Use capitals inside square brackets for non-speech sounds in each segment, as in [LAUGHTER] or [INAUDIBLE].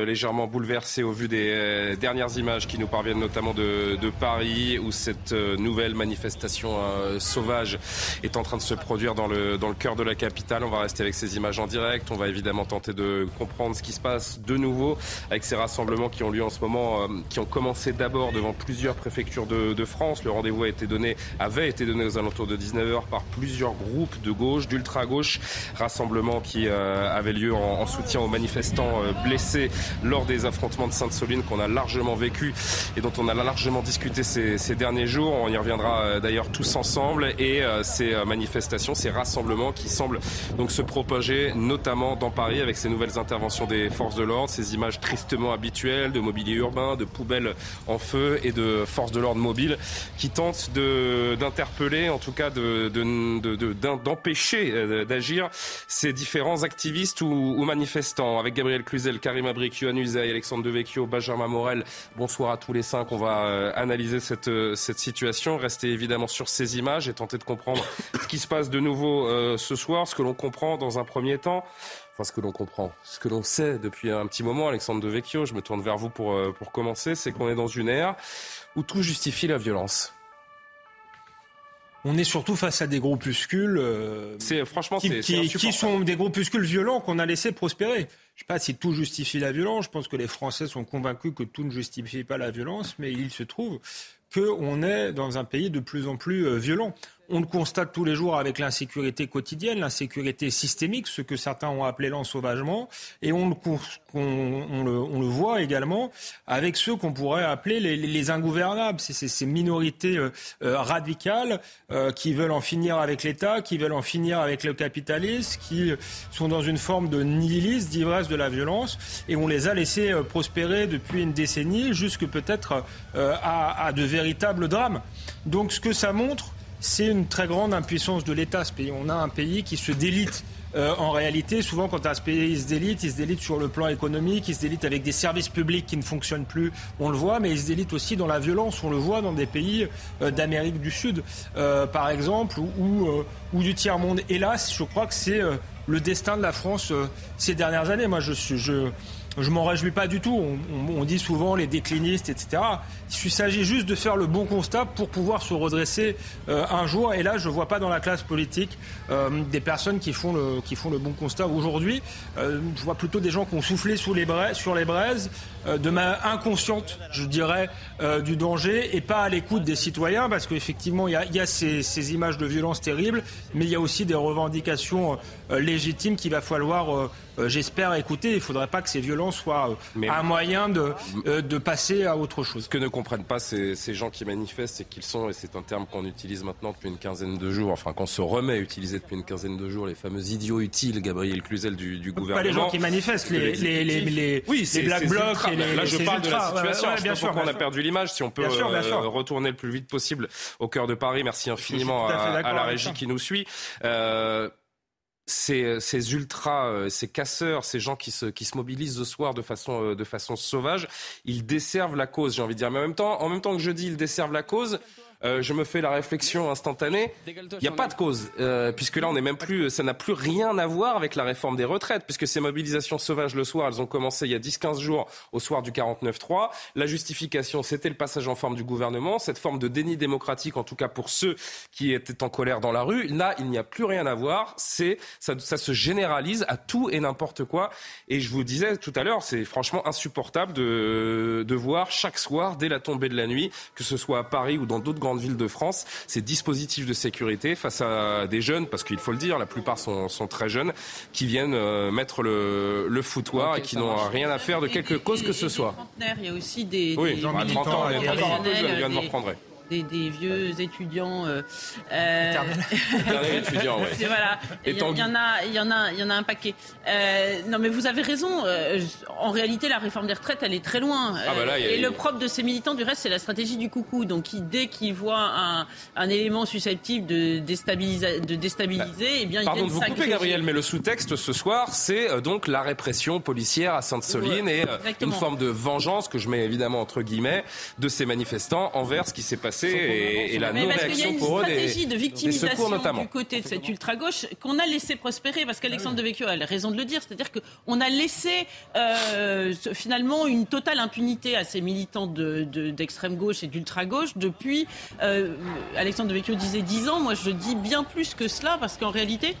Euh, légèrement bouleversé au vu des euh, dernières images qui nous parviennent notamment de, de Paris où cette euh, nouvelle manifestation euh, sauvage est en train de se produire dans le, dans le cœur de la capitale. On va rester avec ces images en direct. On va évidemment tenter de comprendre ce qui se passe de nouveau avec ces rassemblements qui ont lieu en ce moment, euh, qui ont commencé d'abord devant plusieurs préfectures de, de France. Le rendez-vous a été donné, avait été donné aux alentours de 19h par plusieurs groupes de gauche, d'ultra-gauche. Rassemblement qui euh, avait lieu en, en soutien aux manifestants blessés lors des affrontements de Sainte-Soline qu'on a largement vécu et dont on a largement discuté ces, derniers jours. On y reviendra euh, d'ailleurs tous ensemble et euh, ces euh, manifestations, ces rassemblements qui semblent donc se propager notamment dans Paris avec ces nouvelles interventions des forces de l'ordre, ces images tristement habituelles de mobilier urbain, de poubelles en feu et de forces de l'ordre mobiles qui tentent d'interpeller, en tout cas d'empêcher de, de, de, d'agir ces différents activistes ou, manifestants. Avec Gabriel Cluzel, Karim Abrik, Yohann Usaï, Alexandre Devecchio, Benjamin Morel. Bonsoir à tous les cinq. On va euh, analyser cette, euh, cette situation, rester évidemment sur ces images et tenter de comprendre ce qui se passe de nouveau euh, ce soir, ce que l'on comprend dans un premier temps. Enfin, ce que l'on comprend, ce que l'on sait depuis un petit moment, Alexandre Devecchio, je me tourne vers vous pour, euh, pour commencer, c'est qu'on est dans une ère où tout justifie la violence. On est surtout face à des groupuscules euh, C'est franchement, qui, c'est qui- sont des groupuscules violents qu'on a laissé prospérer. Je ne sais pas si tout justifie la violence. Je pense que les Français sont convaincus que tout ne justifie pas la violence, mais il se trouve qu'on est dans un pays de plus en plus euh, violent. On le constate tous les jours avec l'insécurité quotidienne, l'insécurité systémique, ce que certains ont appelé l'ensauvagement, et on le, on- le- on le voit également avec ceux qu'on pourrait appeler les, les- les ingouvernables, C'est- c'est ces minorités euh, euh, radicales euh, qui veulent en finir avec l'État, qui veulent en finir avec le capitalisme, qui sont dans une forme de nihilisme, d'ivresse de la violence, et on les a laissés euh, prospérer depuis une décennie, jusque peut-être euh, à, à de véritables drames. Donc ce que ça montre, c'est une très grande impuissance de l'État, ce pays. On a un pays qui se délite. euh, en réalité, souvent, quand un pays se délite, il se délite sur le plan économique, il se délite avec des services publics qui ne fonctionnent plus, on le voit, mais il se délite aussi dans la violence, on le voit dans des pays euh, d'Amérique du Sud, euh, par exemple, euh, ou du tiers-monde. Hélas, je crois que c'est le destin de la France ces dernières années. Moi, je suis... je m'en réjouis pas du tout. On, dit souvent les déclinistes, etc. Il s'agit juste de faire le bon constat pour pouvoir se redresser euh, un jour. Et là, je vois pas dans la classe politique euh, des personnes qui font le, qui font le bon constat. Aujourd'hui, euh, je vois plutôt des gens qui ont soufflé sur les braises euh, de main inconsciente, je dirais, du danger et pas à l'écoute des citoyens, parce qu'effectivement, il y a, y ces, ces images de violence terribles, mais il y a aussi des revendications légitimes qu'il va falloir, j'espère, écouter. Il ne faudrait pas que ces violences soient euh, Mais- un moyen de, euh, de passer à autre chose. Ce que ne comprennent pas ces, ces gens qui manifestent, c'est qu'ils sont, et c'est un terme qu'on utilise maintenant depuis une quinzaine de jours, enfin qu'on se remet à utiliser depuis une quinzaine de jours, les fameux idiots utiles, Gabriel Cluzel du, du Pas gouvernement. les gens qui manifestent, les, les, les, les, oui, Black Blocs et les Là, je parle de la. Ouais, situation. ouais, je bien sûr, on a perdu l'image. Si on peut Bien sûr, bien euh, sûr. retourner le plus vite possible au cœur de Paris. Merci infiniment à la régie qui nous suit. Euh, ces, ces ultras, euh, ces casseurs, ces gens qui se, qui se mobilisent ce soir de façon, euh, de façon sauvage, ils desservent la cause, j'ai envie de dire. Mais en même temps, en même temps que je dis ils desservent la cause, euh, je me fais la réflexion instantanée. Il n'y a pas de cause, euh, puisque là, on n'est même plus, ça n'a plus rien à voir avec la réforme des retraites, puisque ces mobilisations sauvages le soir, elles ont commencé il y a 10-15 jours au soir du 49-3. La justification, c'était le passage en forme du gouvernement, cette forme de déni démocratique, en tout cas pour ceux qui étaient en colère dans la rue. Là, il n'y a plus rien à voir. C'est, ça, se généralise à tout et n'importe quoi. Et je vous disais tout à l'heure, c'est franchement insupportable de voir chaque soir, dès la tombée de la nuit, que ce soit à Paris ou dans d'autres grandes villes de France, ces dispositifs de sécurité face à des jeunes, parce qu'il faut le dire, la plupart sont, sont très jeunes, qui viennent euh, mettre le, le foutoir et qui n'ont rien à faire de quelque cause et que ce soit. Il y a aussi des, Oui, des à 30 ans, militants, il y a des des- vieux étudiants. Euh, [LAUGHS] étudiants, ouais. voilà. Il y, en a, il y en a, il y en a un paquet. Euh, non, mais vous avez raison. Euh, en réalité, la réforme des retraites, elle est très loin. Ah, bah et le propre de ces militants, du reste, c'est la stratégie du coucou. Donc, dès qu'ils voient un, un, élément susceptible de déstabiliser, de déstabiliser, bah, eh bien, pardon ils de vous couper, Gabriel, mais le sous-texte ce soir, c'est donc la répression policière à Sainte-Soline et une forme de vengeance que je mets évidemment entre guillemets de ces manifestants envers ce qui s'est passé et, la non-réaction pour eux des, stratégie de victimisation du côté de cette ultra-gauche qu'on a laissé prospérer parce qu'Alexandre Devecchio a raison de le dire, c'est-à-dire qu'on a laissé euh, finalement une totale impunité à ces militants d'extrême gauche et d'ultra-gauche depuis, euh, Alexandre Devecchio disait 10 ans, moi je dis bien plus que cela parce qu'en réalité,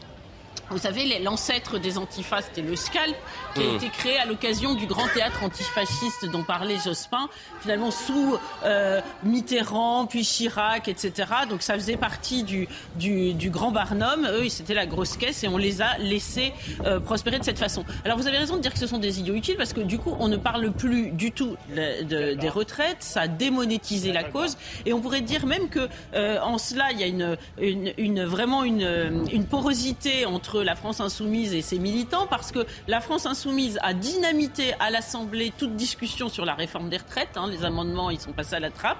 vous savez, l'ancêtre des antifas, c'était le SCALP, qui a mmh. été créé à l'occasion du grand théâtre antifasciste dont parlait Jospin, finalement sous euh, Mitterrand, puis Chirac, etc. Donc ça faisait partie du, du, grand Barnum. Eux, c'était la grosse caisse et on les a laissés euh, prospérer de cette façon. Alors vous avez raison de dire que ce sont des idiots utiles parce que du coup, on ne parle plus du tout des retraites. Ça a démonétisé la cause. Et on pourrait dire même que euh, en cela, il y a une, une, une vraiment une, une porosité entre la France insoumise et ses militants parce que la France insoumise a dynamité à l'Assemblée toute discussion sur la réforme des retraites. Hein. les amendements, ils sont passés à la trappe.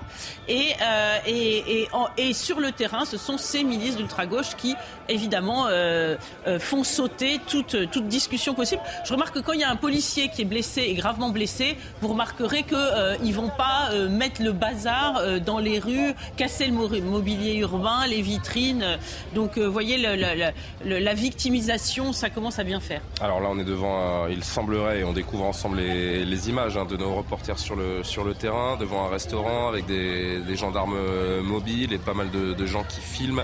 Et, euh, et, sur le terrain, ce sont ces milices d'ultra-gauche qui, évidemment, euh, euh, font sauter toute, discussion possible. Je remarque que quand il y a un policier qui est blessé et gravement blessé, vous remarquerez qu'ils ne vont pas mettre le bazar dans les rues, casser le mobilier urbain, les vitrines. Donc, vous voyez, la victime Alors là, on est devant, il semblerait, on découvre ensemble les, images hein, de nos reporters sur le, sur le terrain, devant un restaurant avec des, gendarmes euh, mobiles et pas mal de, gens qui filment.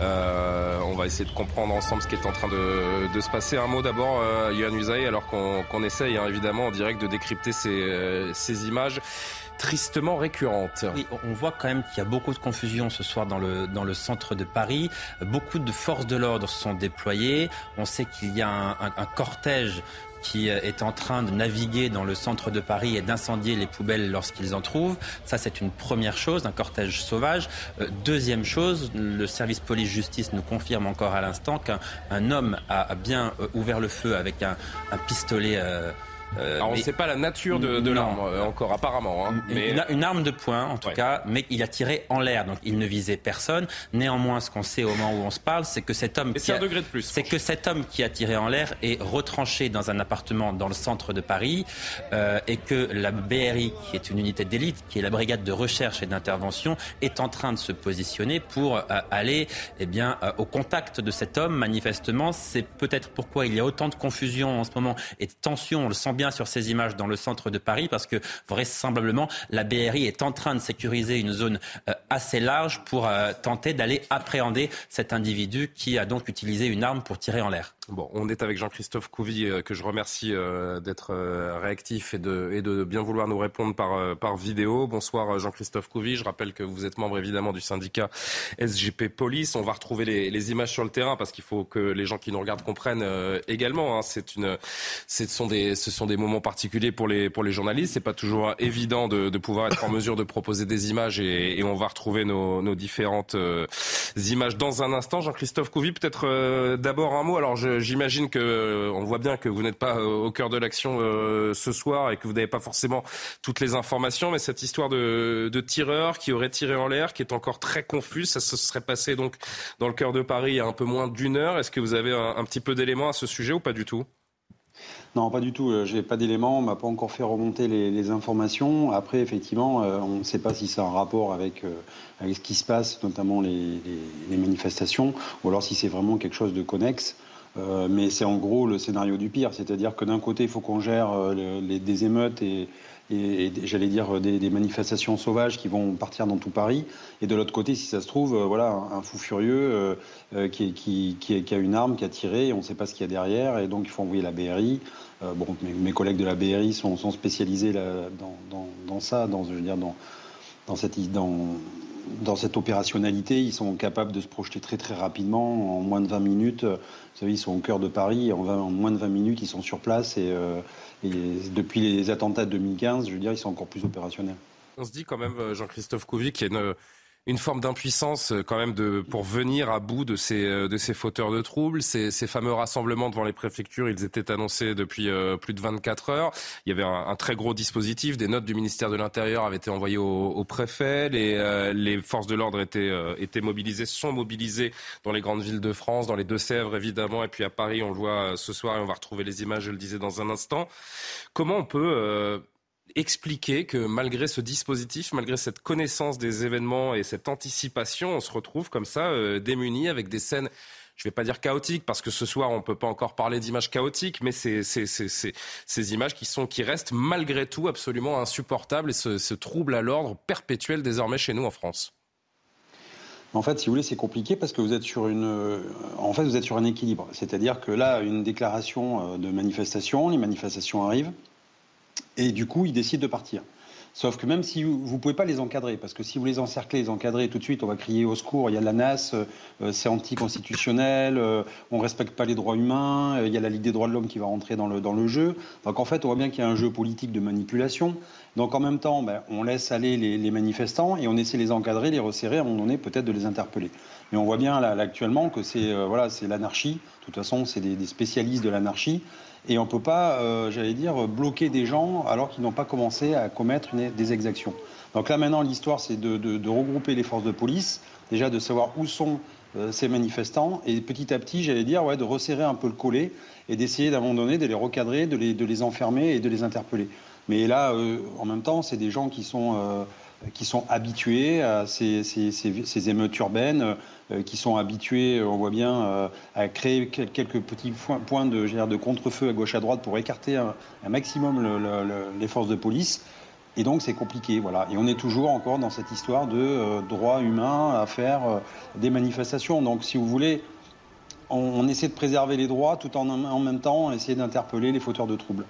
Euh, on va essayer de comprendre ensemble ce qui est en train de, se passer. Un mot d'abord, euh, Yohann Usaï, alors qu'on essaye hein, évidemment en direct de décrypter ces, euh, ces images tristement récurrente. Oui, on voit quand même qu'il y a beaucoup de confusion ce soir dans le, dans le centre de Paris. Beaucoup de forces de l'ordre sont déployées. On sait qu'il y a un, un, cortège qui est en train de naviguer dans le centre de Paris et d'incendier les poubelles lorsqu'ils en trouvent. Ça, c'est une première chose, un cortège sauvage. Euh, deuxième chose, le service police-justice nous confirme encore à l'instant qu'un homme a, bien euh, ouvert le feu avec un, un pistolet. Euh, euh, on ne sait pas la nature de, l'arme euh, encore apparemment. Hein, mais... Une, arme de poing en tout cas, mais il a tiré en l'air, donc il ne visait personne. Néanmoins, ce qu'on sait au moment où on se parle, c'est que cet homme, qui a, degré de plus, c'est que cet homme qui a tiré en l'air est retranché dans un appartement dans le centre de Paris euh, et que la BRI, qui est une unité d'élite, qui est la brigade de recherche et d'intervention, est en train de se positionner pour aller, eh bien, au contact de cet homme. Manifestement, c'est peut-être pourquoi il y a autant de confusion en ce moment et de tension. On le sent bien sur ces images dans le centre de Paris parce que vraisemblablement la BRI est en train de sécuriser une zone euh, assez large pour euh, tenter d'aller appréhender cet individu qui a donc utilisé une arme pour tirer en l'air. Bon, on est avec Jean-Christophe Couvi, euh, que je remercie d'être réactif et de, bien vouloir nous répondre par, vidéo. Bonsoir Jean-Christophe Couvi. Je rappelle que vous êtes membre évidemment du syndicat SGP Police. On va retrouver les, images sur le terrain parce qu'il faut que les gens qui nous regardent comprennent également. Hein. C'est une, ce sont des, ce sont des moments particuliers pour les, pour les journalistes. C'est pas toujours évident de, pouvoir être en mesure de proposer des images et, on va retrouver nos, nos différentes euh, images dans un instant. Jean-Christophe Couvi, peut-être euh, d'abord un mot. Alors j'imagine que euh, on voit bien que vous n'êtes pas au cœur de l'action ce soir et que vous n'avez pas forcément toutes les informations, mais cette histoire de, de tireur qui aurait tiré en l'air, qui est encore très confus, ça se serait passé donc dans le cœur de Paris il y a un peu moins d'une heure. Est-ce que vous avez un, petit peu d'éléments à ce sujet ou pas du tout? Non, pas du tout. Euh, j'ai pas d'éléments. On m'a pas encore fait remonter les, informations. Après, effectivement, euh, on ne sait pas si c'est un rapport euh, avec ce qui se passe, notamment les, manifestations, ou alors si c'est vraiment quelque chose de connexe. Mais c'est en gros le scénario du pire, c'est-à-dire que d'un côté, il faut qu'on gère les, des émeutes et, j'allais dire des, manifestations sauvages qui vont partir dans tout Paris. Et de l'autre côté, si ça se trouve, euh, voilà, un, fou furieux euh, euh, qui, a une arme, qui a tiré, on ne sait pas ce qu'il y a derrière, et donc il faut envoyer la BRI. bon, mes, collègues de la BRI sont, spécialisés dans, ça, dans cette, dans, dans cette opérationnalité, ils sont capables de se projeter très très rapidement, en moins de 20 minutes. Vous savez, ils sont au cœur de Paris, en, moins de 20 minutes, ils sont sur place et, et depuis les attentats de 2015, je veux dire, ils sont encore plus opérationnels. On se dit quand même, euh, Jean-Christophe Couvi, qu'il y a une forme d'impuissance euh, quand même de, pour venir à bout de ces, euh, de ces fauteurs de troubles. Ces, ces fameux rassemblements devant les préfectures, ils étaient annoncés depuis euh, plus de 24 heures. Il y avait un, très gros dispositif. Des notes du ministère de l'Intérieur avaient été envoyées au, au préfet. Les, les forces de l'ordre étaient, étaient mobilisées, sont mobilisées dans les grandes villes de France, dans les Deux-Sèvres évidemment, et puis à Paris, on le voit ce soir et on va retrouver les images, je le disais dans un instant. Comment on peut expliquer que malgré ce dispositif, malgré cette connaissance des événements et cette anticipation, on se retrouve comme ça euh, démunis avec des scènes je ne vais pas dire chaotiques, parce que ce soir, on ne peut pas encore parler d'images chaotiques, mais c'est ces images qui, sont, qui restent malgré tout absolument insupportables et ce, ce trouble à l'ordre perpétuel désormais chez nous en France. En fait, si vous voulez, c'est compliqué parce que vous êtes sur une, euh, en fait, vous êtes sur un équilibre. C'est-à-dire que là, une déclaration euh, de manifestation, les manifestations arrivent, et du coup, ils décident de partir. Sauf que même si vous ne pouvez pas les encadrer, parce que si vous les encerclez, les encadrez, tout de suite, on va crier au secours, il y a la NAS, euh, c'est anticonstitutionnel, euh, on ne respecte pas les droits humains, euh, il y a la Ligue des droits de l'homme qui va rentrer dans le, dans le jeu. Donc en fait, on voit bien qu'il y a un jeu politique de manipulation. Donc en même temps, ben, on laisse aller les, manifestants et on essaie de les encadrer, les resserrer, à un moment donné, peut-être de les interpeller. Mais on voit bien là, actuellement que c'est voilà, c'est l'anarchie. De toute façon, c'est des, spécialistes de l'anarchie. Et on ne peut pas, euh, j'allais dire, bloquer des gens alors qu'ils n'ont pas commencé à commettre des exactions. Donc là maintenant, l'histoire, c'est de, regrouper les forces de police, déjà de savoir où sont euh, ces manifestants, et petit à petit, j'allais dire, ouais, de resserrer un peu le collet et d'essayer donné de les recadrer, de les, de les enfermer et de les interpeller. Mais là, euh, en même temps, c'est des gens qui sont qui sont habitués à ces, ces, ces, émeutes urbaines, euh, qui sont habitués, on voit bien, euh, à créer quelques petits points de, de contre-feu à gauche à droite pour écarter un, maximum les forces de police. Et donc c'est compliqué, voilà. Et on est toujours encore dans cette histoire de euh, droit humain à faire des manifestations. Donc si vous voulez, on, essaie de préserver les droits tout en en même temps essayer d'interpeller les fauteurs de troubles.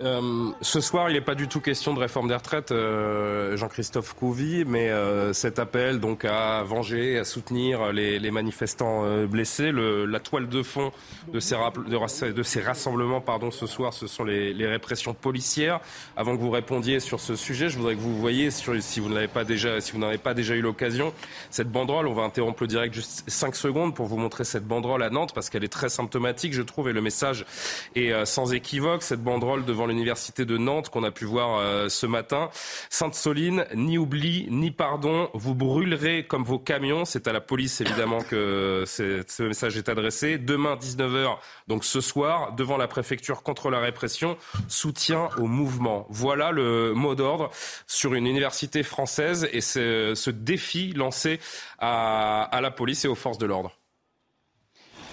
Euh, ce soir, il n'est pas du tout question de réforme des retraites, euh, Jean-Christophe Couvi, mais euh, cet appel donc à venger, à soutenir les, manifestants blessés, le, la toile de fond de ces, rassemblements, pardon, ce soir, ce sont les, les, répressions policières. Avant que vous répondiez sur ce sujet, je voudrais que vous voyez, sur, si vous n'avez pas déjà, si vous n'avez pas déjà eu l'occasion, cette banderole. On va interrompre le direct juste 5 secondes pour vous montrer cette banderole à Nantes parce qu'elle est très symptomatique, je trouve, et le message est sans équivoque. Cette banderole devant l'université de Nantes qu'on a pu voir euh, ce matin. Sainte-Soline, ni oubli, ni pardon, vous brûlerez comme vos camions. C'est à la police évidemment que ce message est adressé. Demain 19h, donc ce soir, devant la préfecture contre la répression, soutien au mouvement. Voilà le mot d'ordre sur une université française et ce défi lancé à la police et aux forces de l'ordre.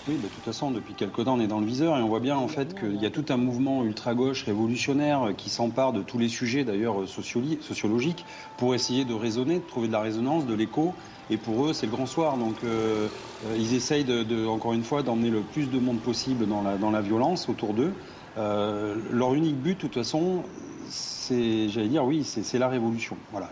Oui, de toute façon, depuis quelque temps, on est dans le viseur et on voit bien en fait qu'il y a tout un mouvement ultra-gauche révolutionnaire qui s'empare de tous les sujets d'ailleurs sociologiques pour essayer de raisonner, de trouver de la résonance, de l'écho. Et pour eux, c'est le grand soir. Donc euh, euh, ils essayent, de, encore une fois, d'emmener le plus de monde possible dans la, violence autour d'eux. Euh, leur unique but, de toute façon, c'est, j'allais dire, oui, c'est la révolution. Voilà,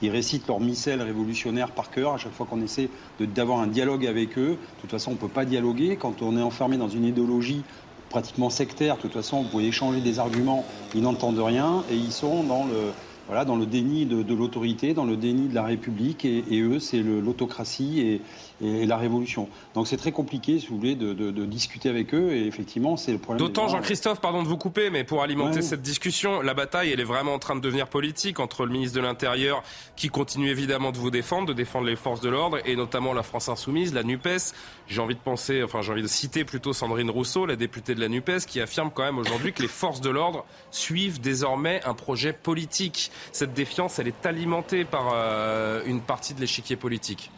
ils, récitent leur missel révolutionnaire par cœur à chaque fois qu'on essaie d'avoir un dialogue avec eux. De toute façon, on ne peut pas dialoguer quand on est enfermé dans une idéologie pratiquement sectaire. De toute façon, vous pouvez échanger des arguments, ils n'entendent rien et ils sont dans le voilà, dans le déni de, l'autorité, dans le déni de la République, et, eux, c'est l'autocratie et, la révolution. Donc c'est très compliqué, si vous voulez, de, discuter avec eux, et effectivement, c'est le problème. D'autant, Jean-Christophe, pardon de vous couper, mais pour alimenter cette discussion, la bataille, elle est vraiment en train de devenir politique entre le ministre de l'Intérieur, qui continue évidemment de vous défendre, de défendre les forces de l'ordre, et notamment la France Insoumise, la NUPES. J'ai envie de penser, enfin j'ai envie de citer plutôt Sandrine Rousseau, la députée de la NUPES, qui affirme quand même aujourd'hui que les forces de l'ordre suivent désormais un projet politique cette défiance, elle est alimentée par euh, une partie de l'échiquier politique.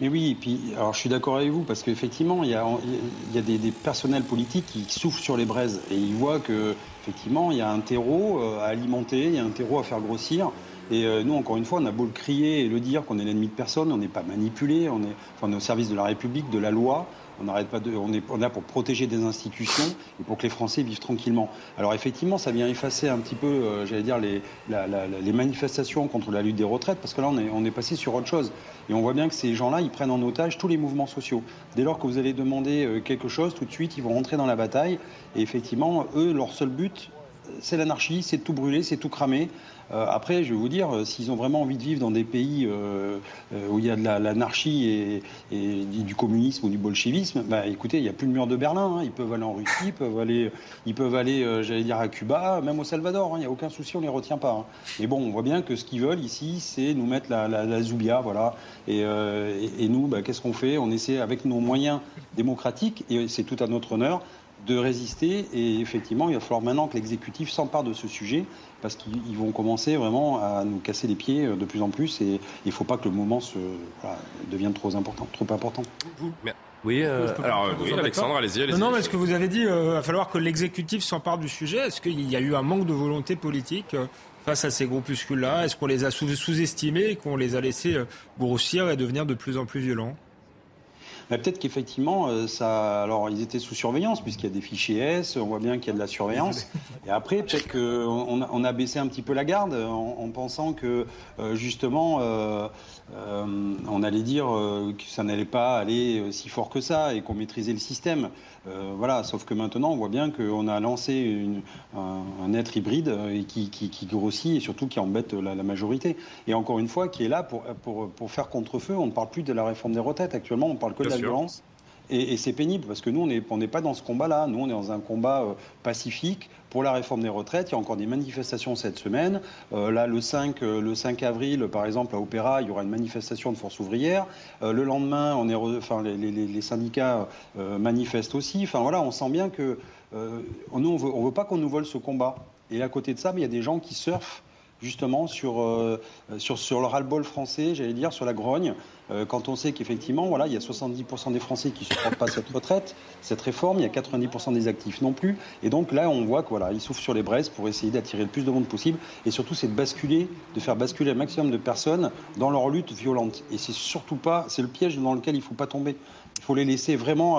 Mais oui, et puis, alors je suis d'accord avec vous, parce qu'effectivement, il y a, des, personnels politiques qui souffrent sur les braises, et ils voient qu'effectivement, il y a un terreau euh, à alimenter, il y a un terreau à faire grossir. Et euh, nous, encore une fois, on a beau le crier et le dire qu'on est l'ennemi de personne, on n'est pas manipulé, on est au service de la République, de la loi. On n'arrête pas on est, là pour protéger des institutions et pour que les Français vivent tranquillement. Alors effectivement, ça vient effacer un petit peu, euh, j'allais dire, les, manifestations contre la lutte des retraites, parce que là, on est, passé sur autre chose. Et on voit bien que ces gens-là, ils prennent en otage tous les mouvements sociaux. Dès lors que vous allez demander euh, quelque chose, tout de suite, ils vont rentrer dans la bataille. Et effectivement, eux, leur seul but, c'est l'anarchie, c'est tout brûler, c'est tout cramer. Euh, après, je vais vous dire, euh, s'ils ont vraiment envie de vivre dans des pays euh, où il y a de l'anarchie et, du communisme ou du bolchevisme, bah, écoutez, il n'y a plus le mur de Berlin. Hein. Ils peuvent aller en Russie, ils peuvent aller, ils peuvent aller j'allais dire, à Cuba, même au Salvador. Hein. Il n'y a aucun souci, on ne les retient pas. Hein. Mais bon, on voit bien que ce qu'ils veulent ici, c'est nous mettre la, la, zoubia, voilà. Et, nous, bah, qu'est-ce qu'on fait? On essaie, avec nos moyens démocratiques, et c'est tout à notre honneur, de résister. Et effectivement, il va falloir maintenant que l'exécutif s'empare de ce sujet parce qu'ils vont commencer vraiment à nous casser les pieds euh, de plus en plus. Et il ne faut pas que le moment se, devienne trop important. Trop important. Oui, euh, alors oui, Alexandre, allez-y. non, mais ce que vous avez dit, il euh, va falloir que l'exécutif s'empare du sujet. Est-ce qu'il y a eu un manque de volonté politique face à ces groupuscules-là? Est-ce qu'on les a sous-estimés et qu'on les a laissés grossir et devenir de plus en plus violents? Peut-être qu'effectivement, euh, ça. Alors, ils étaient sous surveillance, puisqu'il y a des fichiers S, on voit bien qu'il y a de la surveillance. Et après, peut-être qu'on a, on a baissé un petit peu la garde en, pensant que, euh, justement, euh, on allait dire que ça n'allait pas aller si fort que ça et qu'on maîtrisait le système. Euh, voilà, sauf que maintenant, on voit bien qu'on a lancé un, être hybride euh, qui, grossit et surtout qui embête la, majorité. Et encore une fois, qui est là pour, pour, faire contre-feu. On ne parle plus de la réforme des retraites. Actuellement, on parle que de la violence. Et, c'est pénible parce que nous, on n'est pas dans ce combat-là. Nous, on est dans un combat euh, pacifique pour la réforme des retraites. Il y a encore des manifestations cette semaine. Euh, là, le 5, euh, le 5 avril, par exemple, à Opéra, il y aura une manifestation de force ouvrière. le lendemain, les, syndicats manifestent aussi. Enfin, voilà, on sent bien que nous, on ne veut pas qu'on nous vole ce combat. Et à côté de ça, il y a des gens qui surfent justement sur, euh, sur, sur le ras-le-bol français, j'allais dire, sur la grogne, euh, quand on sait qu'effectivement, voilà, il y a 70% des Français qui ne supportent pas cette retraite, cette réforme, il y a 90% des actifs non plus. Et donc là, on voit qu'ils voilà, souffrent sur les braises pour essayer d'attirer le plus de monde possible. Et surtout, c'est de basculer, de faire basculer un maximum de personnes dans leur lutte violente. Et c'est surtout pas, c'est le piège dans lequel il ne faut pas tomber. Il faut les laisser vraiment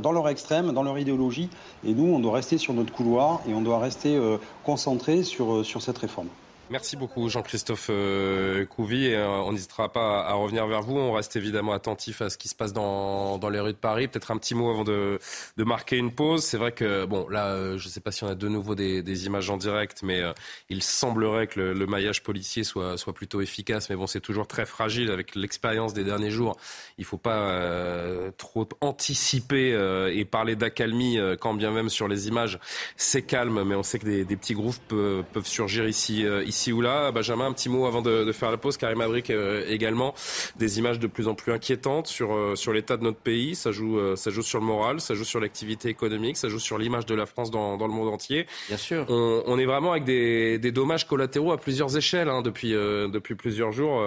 dans leur extrême, dans leur idéologie. Et nous, on doit rester sur notre couloir et on doit rester euh, concentré sur cette réforme. Merci beaucoup Jean-Christophe euh, Couvi euh, on n'hésitera pas à revenir vers vous. On reste évidemment attentif à ce qui se passe dans, dans les rues de Paris. Peut-être un petit mot avant de, de marquer une pause. C'est vrai que bon là, euh, je ne sais pas si on a de nouveau des, images en direct, mais il semblerait que le, maillage policier soit, soit plutôt efficace. Mais bon, c'est toujours très fragile avec l'expérience des derniers jours. Il ne faut pas trop anticiper et parler d'accalmie quand bien même sur les images c'est calme, mais on sait que des, des petits groupes peuvent, peuvent surgir ici. ici ici ou là. Benjamin, un petit mot avant de, faire la pause. Karim Abric euh, également. Des images de plus en plus inquiétantes sur, euh, sur l'état de notre pays. Ça joue, euh, ça joue sur le moral, ça joue sur l'activité économique, ça joue sur l'image de la France dans, dans, le monde entier. Bien sûr. On, est vraiment avec des, des, dommages collatéraux à plusieurs échelles hein, depuis, depuis plusieurs jours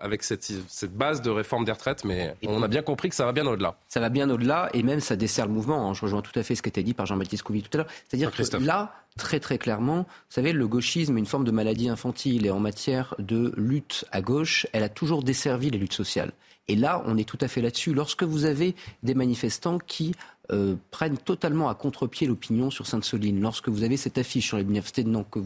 avec cette, cette base de réforme des retraites. Mais on a bien compris que ça va bien au-delà. Ça va bien au-delà et même ça dessert le mouvement. Hein. Je rejoins tout à fait ce qui a été dit par Jean-Baptiste Couvi tout à l'heure. C'est-à-dire que là, très très clairement, vous savez, le gauchisme est une forme de maladie infantile et en matière de lutte à gauche, elle a toujours desservi les luttes sociales. Et là, on est tout à fait là-dessus. Lorsque vous avez des manifestants qui euh, prennent totalement à contre-pied l'opinion sur Sainte-Soline. Lorsque vous avez cette affiche sur l'université de Nantes que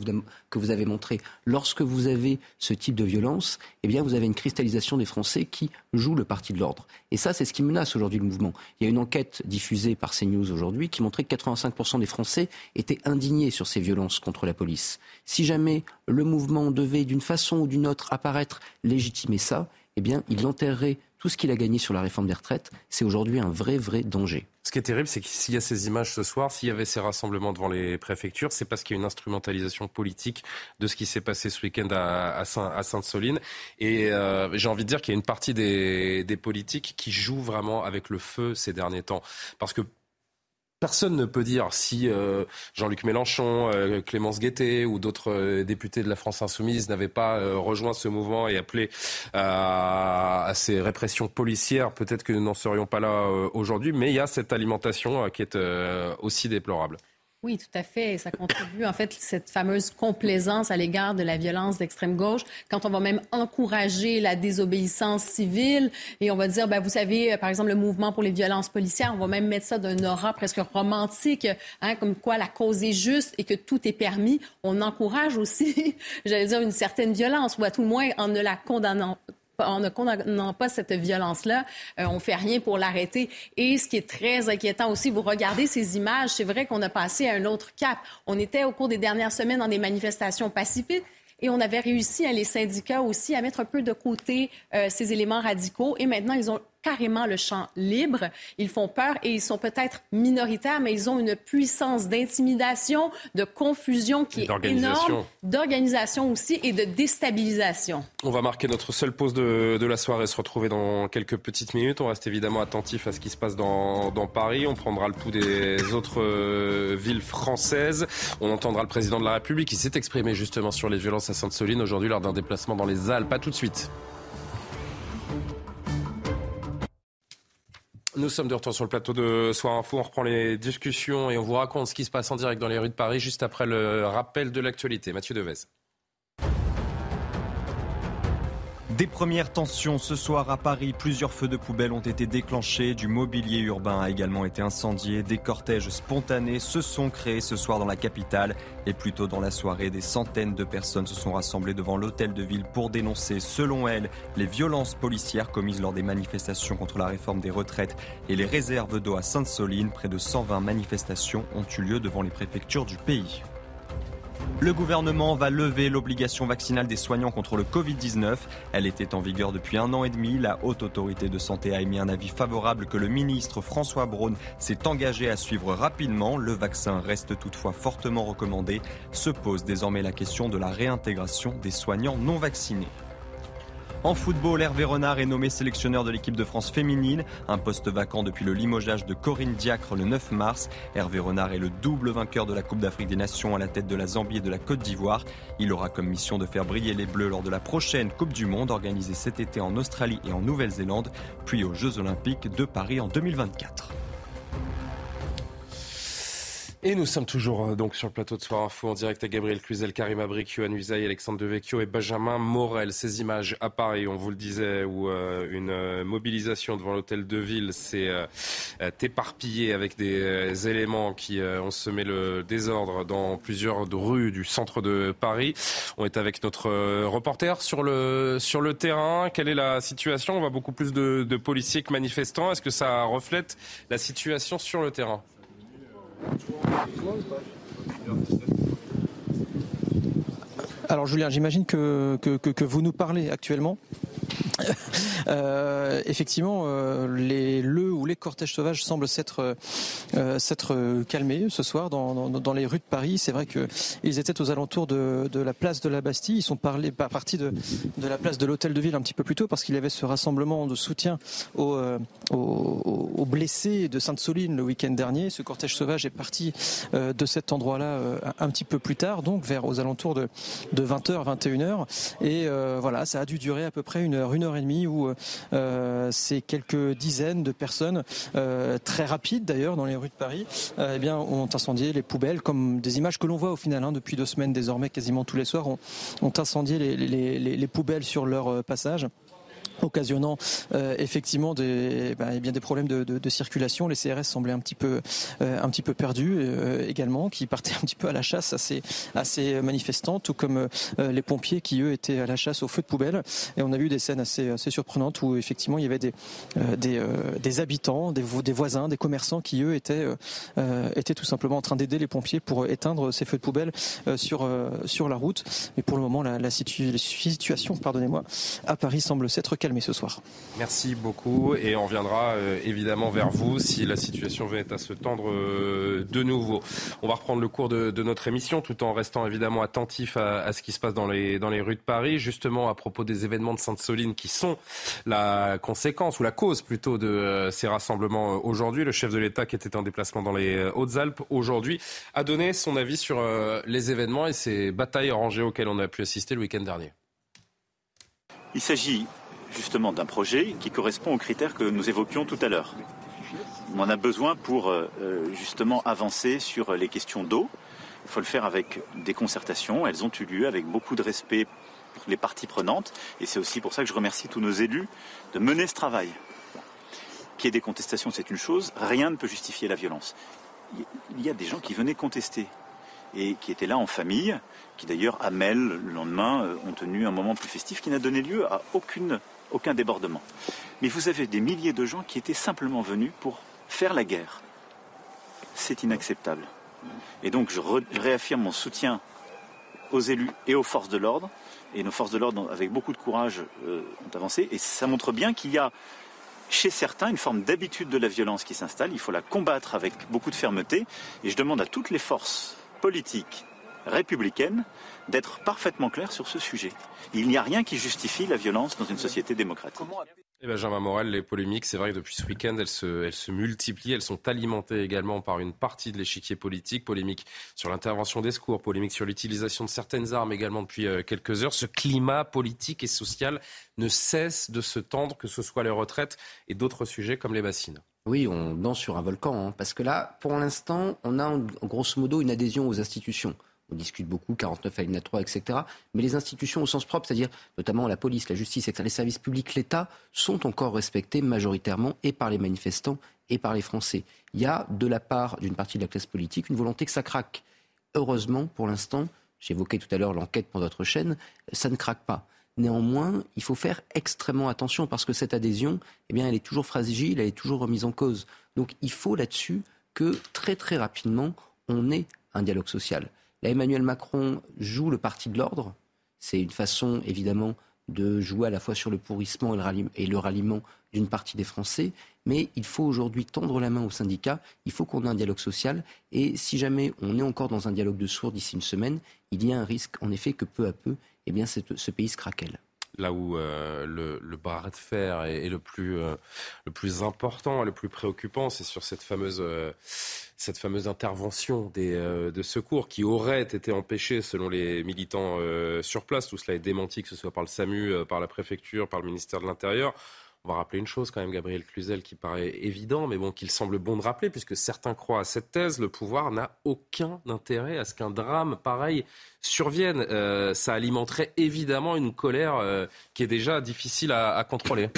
vous, avez montrée, lorsque vous avez ce type de violence, eh bien, vous avez une cristallisation des Français qui jouent le parti de l'ordre. Et ça, c'est ce qui menace aujourd'hui le mouvement. Il y a une enquête diffusée par CNews aujourd'hui qui montrait que 85% des Français étaient indignés sur ces violences contre la police. Si jamais le mouvement devait, d'une façon ou d'une autre, apparaître légitimer ça, eh bien, il enterrerait tout ce qu'il a gagné sur la réforme des retraites. C'est aujourd'hui un vrai, vrai danger. Ce qui est terrible, c'est que s'il y a ces images ce soir, s'il y avait ces rassemblements devant les préfectures, c'est parce qu'il y a une instrumentalisation politique de ce qui s'est passé ce week-end à, Sainte-Soline. Et euh, j'ai envie de dire qu'il y a une partie des, des politiques qui jouent vraiment avec le feu ces derniers temps. Parce que Personne ne peut dire si euh, Jean-Luc Mélenchon, euh, Clémence Guettet ou d'autres euh, députés de la France insoumise n'avaient pas rejoint ce mouvement et appelé à, ces répressions policières. Peut-être que nous n'en serions pas là aujourd'hui, mais il y a cette alimentation qui est aussi déplorable. Oui, tout à fait. Ça contribue, en fait, cette fameuse complaisance à l'égard de la violence d'extrême gauche, quand on va même encourager la désobéissance civile et on va dire, ben, vous savez, par exemple, le mouvement pour les violences policières, on va même mettre ça d'un aura presque romantique, hein, comme quoi la cause est juste et que tout est permis. On encourage aussi, [LAUGHS] j'allais dire, une certaine violence, ou à tout le moins en ne la condamnant en ne condamnant pas cette violence-là, on on fait rien pour l'arrêter. Et ce qui est très inquiétant aussi, vous regardez ces images, c'est vrai qu'on a passé à un autre cap. On était au cours des dernières semaines dans des manifestations pacifiques. Et on avait réussi, à les syndicats aussi, à mettre un peu de côté ces éléments radicaux. Et maintenant, ils ont carrément le champ libre. Ils font peur et ils sont peut-être minoritaires, mais ils ont une puissance d'intimidation, de confusion qui est énorme, d'organisation aussi et de déstabilisation. On va marquer notre seule pause de, la soirée, se retrouver dans quelques petites minutes. On reste évidemment attentif à ce qui se passe dans, Paris. On prendra le pouls des autres euh, villes françaises. On entendra le président de la République qui s'est exprimé justement sur les violences à Sainte-Soline aujourd'hui lors d'un déplacement dans les Alpes. Pas tout de suite. Nous sommes de retour sur le plateau de Soir Info. On reprend les discussions et on vous raconte ce qui se passe en direct dans les rues de Paris juste après le rappel de l'actualité. Mathieu Devez. Des premières tensions ce soir à Paris, plusieurs feux de poubelle ont été déclenchés, du mobilier urbain a également été incendié, des cortèges spontanés se sont créés ce soir dans la capitale et plus tôt dans la soirée, des centaines de personnes se sont rassemblées devant l'hôtel de ville pour dénoncer, selon elles, les violences policières commises lors des manifestations contre la réforme des retraites et les réserves d'eau à Sainte-Soline. Près de 120 manifestations ont eu lieu devant les préfectures du pays. Le gouvernement va lever l'obligation vaccinale des soignants contre le Covid-19. Elle était en vigueur depuis un an et demi. La haute autorité de santé a émis un avis favorable que le ministre François Braun s'est engagé à suivre rapidement. Le vaccin reste toutefois fortement recommandé. Se pose désormais la question de la réintégration des soignants non vaccinés. En football, Hervé Renard est nommé sélectionneur de l'équipe de France féminine, un poste vacant depuis le limogeage de Corinne Diacre le 9 mars. Hervé Renard est le double vainqueur de la Coupe d'Afrique des Nations à la tête de la Zambie et de la Côte d'Ivoire. Il aura comme mission de faire briller les Bleus lors de la prochaine Coupe du Monde organisée cet été en Australie et en Nouvelle-Zélande, puis aux Jeux Olympiques de Paris en 2024. Et nous sommes toujours euh, donc sur le plateau de Soir Info en direct à Gabriel Cluzel, Karim Abrik, Yohann Usaï, Alexandre Devecchio et Benjamin Morel. Ces images à Paris, on vous le disait, où euh, une euh, mobilisation devant l'hôtel de ville s'est éparpillée avec des éléments qui ont semé le désordre dans plusieurs rues du centre de Paris. On est avec notre reporter sur le, sur le terrain. Quelle est la situation? On voit beaucoup plus de, de policiers que manifestants. Est-ce que ça reflète la situation sur le terrain? Alors Julien, j'imagine que, vous nous parlez actuellement Euh, effectivement, euh, les, le ou les cortèges sauvages semblent s'être euh, s'être calmés ce soir dans, dans, les rues de Paris. C'est vrai qu'ils étaient aux alentours de, de, la place de la Bastille. Ils sont partis de, de la place de l'hôtel de ville un petit peu plus tôt parce qu'il y avait ce rassemblement de soutien aux, aux, blessés de Sainte-Soline le week-end dernier. Ce cortège sauvage est parti de cet endroit-là un petit peu plus tard, donc vers aux alentours de, de 20h, 21h. Et voilà, ça a dû durer à peu près une heure, une heure et demie où euh, c'est quelques dizaines de personnes, euh, très rapides d'ailleurs dans les rues de Paris, euh, eh bien, ont incendié les poubelles, comme des images que l'on voit au final hein, depuis deux semaines désormais, quasiment tous les soirs, ont, incendié les poubelles sur leur passage occasionnant euh, effectivement des, bah, eh bien des problèmes de, circulation. Les CRS semblaient un petit peu, euh, un petit peu perdus euh, également, qui partaient [LAUGHS] un petit peu à la chasse à ces, manifestants, tout comme les pompiers qui eux étaient à la chasse au feu de poubelle. Et on a vu des scènes assez, assez surprenantes où effectivement il y avait des, des, habitants, des, des, voisins, des commerçants qui eux étaient, étaient tout simplement en train d'aider les pompiers pour éteindre ces feux de poubelle sur, sur la route. Mais pour le moment, la, la, situation, pardonnez-moi, à Paris semble s'être calmée ce soir. Merci beaucoup et on reviendra euh, évidemment vers vous si la situation venait à se tendre euh, de nouveau. On va reprendre le cours de, notre émission tout en restant évidemment attentif à, ce qui se passe dans les, dans les rues de Paris, justement à propos des événements de Sainte-Soline qui sont la conséquence ou la cause plutôt de euh, ces rassemblements aujourd'hui. Le chef de l'État qui était en déplacement dans les Hautes-Alpes aujourd'hui a donné son avis sur les événements et ces batailles rangées auxquelles on a pu assister le week-end dernier. Il s'agit justement d'un projet qui correspond aux critères que nous évoquions tout à l'heure. On en a besoin pour euh, euh, justement avancer sur les questions d'eau. Il faut le faire avec des concertations. Elles ont eu lieu avec beaucoup de respect pour les parties prenantes. Et c'est aussi pour ça que je remercie tous nos élus de mener ce travail. Qu'il y ait des contestations, c'est une chose. Rien ne peut justifier la violence. Il y a des gens qui venaient contester et qui étaient là en famille, qui d'ailleurs à Mel, le lendemain, euh, ont tenu un moment plus festif qui n'a donné lieu à aucune aucun débordement. Mais vous avez des milliers de gens qui étaient simplement venus pour faire la guerre. C'est inacceptable. Et donc je, réaffirme mon soutien aux élus et aux forces de l'ordre. Et nos forces de l'ordre, avec beaucoup de courage, euh, ont avancé. Et ça montre bien qu'il y a chez certains une forme d'habitude de la violence qui s'installe. Il faut la combattre avec beaucoup de fermeté. Et je demande à toutes les forces politiques républicaines d'être parfaitement claires sur ce sujet. Il n'y a rien qui justifie la violence dans une société démocratique. Et Benjamin Morel, les polémiques, c'est vrai que depuis ce week-end, elles se, elles se multiplient, elles sont alimentées également par une partie de l'échiquier politique, polémique sur l'intervention des secours, polémique sur l'utilisation de certaines armes également depuis euh, quelques heures. Ce climat politique et social ne cesse de se tendre, que ce soit les retraites et d'autres sujets comme les bassines. Oui, on danse sur un volcan, hein, parce que là, pour l'instant, on a grosso modo une adhésion aux institutions. On discute beaucoup, 49 alinéa 3, etc. Mais les institutions au sens propre, c'est-à-dire notamment la police, la justice, les services publics, l'État, sont encore respectés majoritairement et par les manifestants et par les Français. Il y a, de la part d'une partie de la classe politique, une volonté que ça craque. Heureusement, pour l'instant, j'évoquais tout à l'heure l'enquête pour votre chaîne, ça ne craque pas. Néanmoins, il faut faire extrêmement attention parce que cette adhésion, eh elle est toujours fragile, elle est toujours remise en cause. Donc, il faut là-dessus que très très rapidement, on ait un dialogue social. Là, Emmanuel Macron joue le parti de l'ordre. C'est une façon, évidemment, de jouer à la fois sur le pourrissement et le ralliement d'une partie des Français. Mais il faut aujourd'hui tendre la main aux syndicats. Il faut qu'on ait un dialogue social. Et si jamais on est encore dans un dialogue de sourds d'ici une semaine, il y a un risque, en effet, que peu à peu, eh bien, ce pays se craquelle là où euh, le, bras de fer est, le, plus, euh, le important, le plus préoccupant, c'est sur cette fameuse euh, cette fameuse intervention des, euh, de secours qui aurait été empêchée selon les militants euh, sur place. Tout cela est démenti, que ce soit par le SAMU, euh, par la préfecture, par le ministère de l'Intérieur. On va rappeler une chose quand même, Gabriel Cluzel, qui paraît évident, mais bon, qu'il semble bon de rappeler, puisque certains croient à cette thèse, le pouvoir n'a aucun intérêt à ce qu'un drame pareil survienne. ça alimenterait évidemment une colère qui est déjà difficile à contrôler.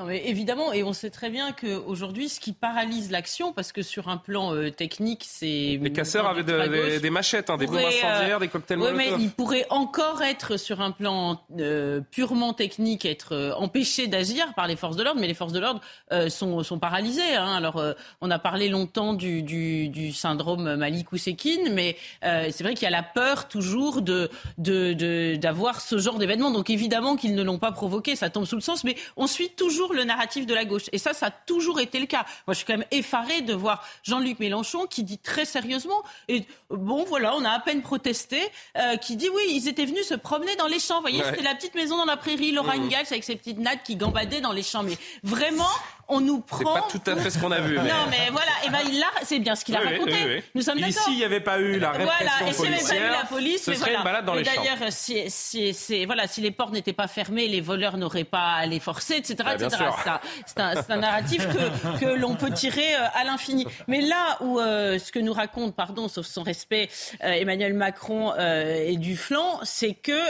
Non, mais évidemment, et on sait très bien qu'aujourd'hui, ce qui paralyse l'action, parce que sur un plan euh, technique, c'est. Les casseurs avaient des machettes, hein, des bombes incendiaires, des cocktails euh, Oui, mais il pourrait encore être, sur un plan euh, purement technique, être empêché d'agir par les forces de l'ordre, mais les forces de l'ordre sont, sont, paralysées. Hein. Alors, on a parlé longtemps du, du, du syndrome Malik Ousekine, mais c'est vrai qu'il y a la peur toujours de, d'avoir de, ce genre d'événement. Donc, évidemment qu'ils ne l'ont pas provoqué, ça tombe sous le sens, mais on suit toujours le narratif de la gauche. Et ça, ça a toujours été le cas. Moi, je suis quand même effaré de voir Jean-Luc Mélenchon qui dit très sérieusement, et bon, voilà, on a à peine protesté, euh, qui dit oui, ils étaient venus se promener dans les champs. Vous voyez, c'était la petite maison dans la prairie, Laura mmh. avec ses petites nattes qui gambadaient dans les champs. Mais vraiment, on nous prend. C'est pas tout à fait ce qu'on a vu. Non, mais voilà, et ben, il c'est bien ce qu'il a raconté. Nous sommes d'accord. Ici, il n'y avait pas eu la répression voilà, et s'il n'y avait pas eu la police, ce serait une balade dans les champs. D'ailleurs, si, si, voilà, si les portes n'étaient pas fermées, les voleurs n'auraient pas à les forcer, etc. Bah, etc. C'est un, un, narratif que, que l'on peut tirer euh, à l'infini. Mais là où euh, ce que nous raconte, pardon, sauf son respect, euh, Emmanuel Macron et du flanc, c'est que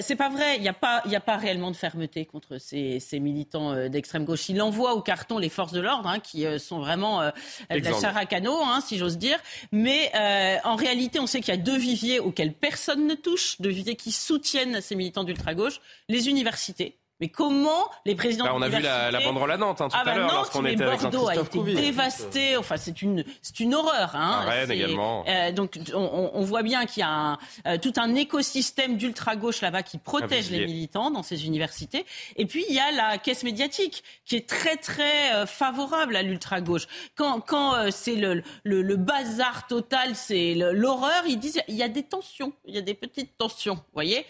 c'est pas vrai. Il n'y a pas, il a pas réellement de fermeté contre ces, ces militants d'extrême gauche. Il envoie au carton les forces de l'ordre, hein, qui euh, sont vraiment euh, de la à hein, si j'ose dire. Mais euh, en réalité, on sait qu'il y a deux viviers auxquels personne ne touche, deux viviers qui soutiennent ces militants d'ultra-gauche, les universités mais comment les présidents bah, On a vu la, la banderole à Nantes hein, tout ah bah à l'heure lorsqu'on était avec Bordeaux a été dévasté. Enfin, c'est une, c'est une horreur. Hein. Rennes également. Euh, donc, on, on, voit bien qu'il y a un, euh, tout un écosystème d'ultra-gauche là-bas qui protège les militants dans ces universités. Et puis, il y a la caisse médiatique qui est très, très euh, favorable à l'ultra-gauche. Quand, quand euh, c'est le, le, le, bazar total, c'est l'horreur, ils disent il y a des tensions, il y a des petites tensions, vous voyez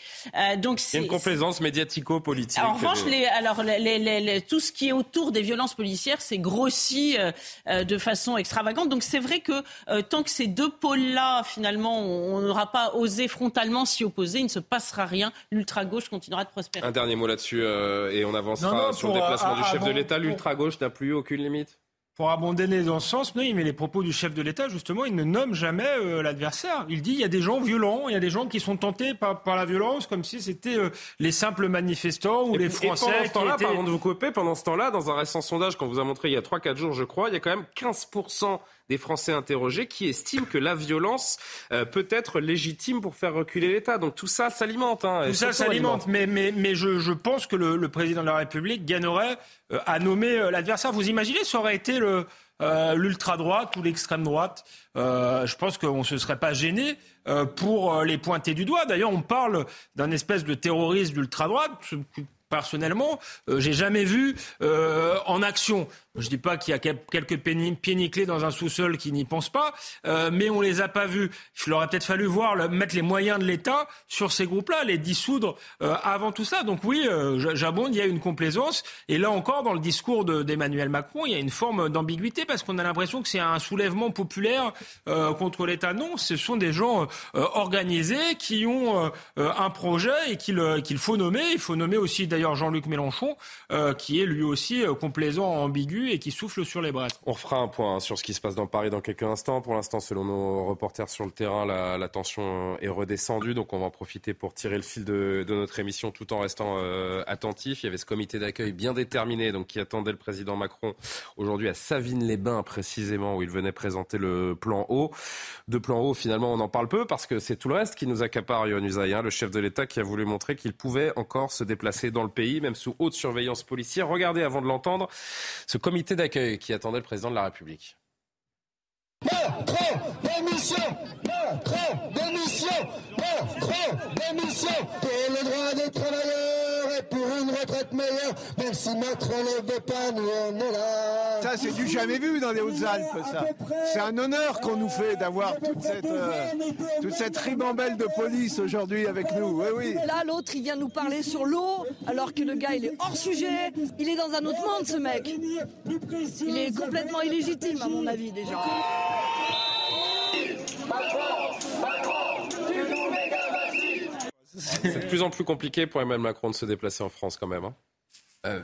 Donc, c'est... Une complaisance médiatico-politique revanche, les, alors, les, tout ce qui est autour des violences policières, c'est grossi euh, euh, de façon extravagante. Donc c'est vrai que euh, tant que ces deux pôles-là, finalement, on n'aura pas osé frontalement s'y opposer, il ne se passera rien. L'ultra-gauche continuera de prospérer. Un dernier mot là-dessus, et on avancera sur le déplacement du chef de l'État. L'ultra-gauche n'a plus aucune limite? Pour abandonner dans ce sens, oui, mais les propos du chef de l'État, justement, il ne nomme jamais euh, l'adversaire. Il dit il y a des gens violents, il y a des gens qui sont tentés par, par la violence, comme si c'était euh, les simples manifestants ou les Français. Et pendant ce temps-là, pardon de vous couper, pendant ce temps-là, dans un récent sondage qu'on vous a montré il y a 3-4 jours, je crois, il y a quand même 15% des Français interrogés qui estiment que la violence euh, peut être légitime pour faire reculer l'État. Donc tout ça s'alimente. Hein, tout ça s'alimente, mais, mais, mais je, je, pense que le, le, président de la République gagnerait euh, à nommer euh, l'adversaire. Vous imaginez, ça aurait été le, l'ultra-droite ou l'extrême droite. Euh, je pense qu'on ne se serait pas gêné pour les pointer du doigt. D'ailleurs, on parle d'un espèce de terrorisme d'ultra-droite personnellement, euh, j'ai jamais vu euh, en action. Je dis pas qu'il y a quelques pieds dans un sous-sol qui n'y pensent pas, euh, mais on les a pas vus. Il aurait peut-être fallu voir le, mettre les moyens de l'État sur ces groupes-là, les dissoudre euh, avant tout ça. Donc oui, euh, j'abonde, il y a une complaisance. Et là encore, dans le discours d'Emmanuel Macron, il y a une forme d'ambiguïté parce qu'on a l'impression que c'est un soulèvement populaire contre l'État. Non, ce sont des gens organisés qui ont un projet et qu'il faut nommer. Il faut nommer aussi d'ailleurs Jean-Luc Mélenchon, qui est lui aussi complaisant, ambigu et qui souffle sur les bras. On refera un point sur ce qui se passe dans Paris dans quelques instants. Pour l'instant, selon nos reporters sur le terrain, la, tension est redescendue. Donc on va en profiter pour tirer le fil de, notre émission tout en restant euh, attentif. Il y avait ce comité d'accueil bien déterminé donc, qui attendait le président Macron aujourd'hui à Savines-les-Bains précisément où il venait présenter le plan haut. De plan haut, finalement, on en parle peu parce que c'est tout le reste qui nous accapare, Yohann hein, le chef de l'État qui a voulu montrer qu'il pouvait encore se déplacer dans le pays, même sous haute surveillance policière. Regardez avant de l'entendre ce comité d'accueil qui attendait le président de la République. Meilleure, même si on est là. Ça, c'est du jamais vu dans les Hautes-Alpes, ça. C'est un honneur qu'on nous fait d'avoir toute cette, euh, toute cette ribambelle de police aujourd'hui avec nous. Oui, oui. Là, l'autre, il vient nous parler sur l'eau, alors que le gars, il est hors sujet. Il est dans un autre monde, ce mec. Il est complètement illégitime, à mon avis, déjà. C'est de plus en plus compliqué pour Emmanuel Macron de se déplacer en France quand même. Hein. Euh,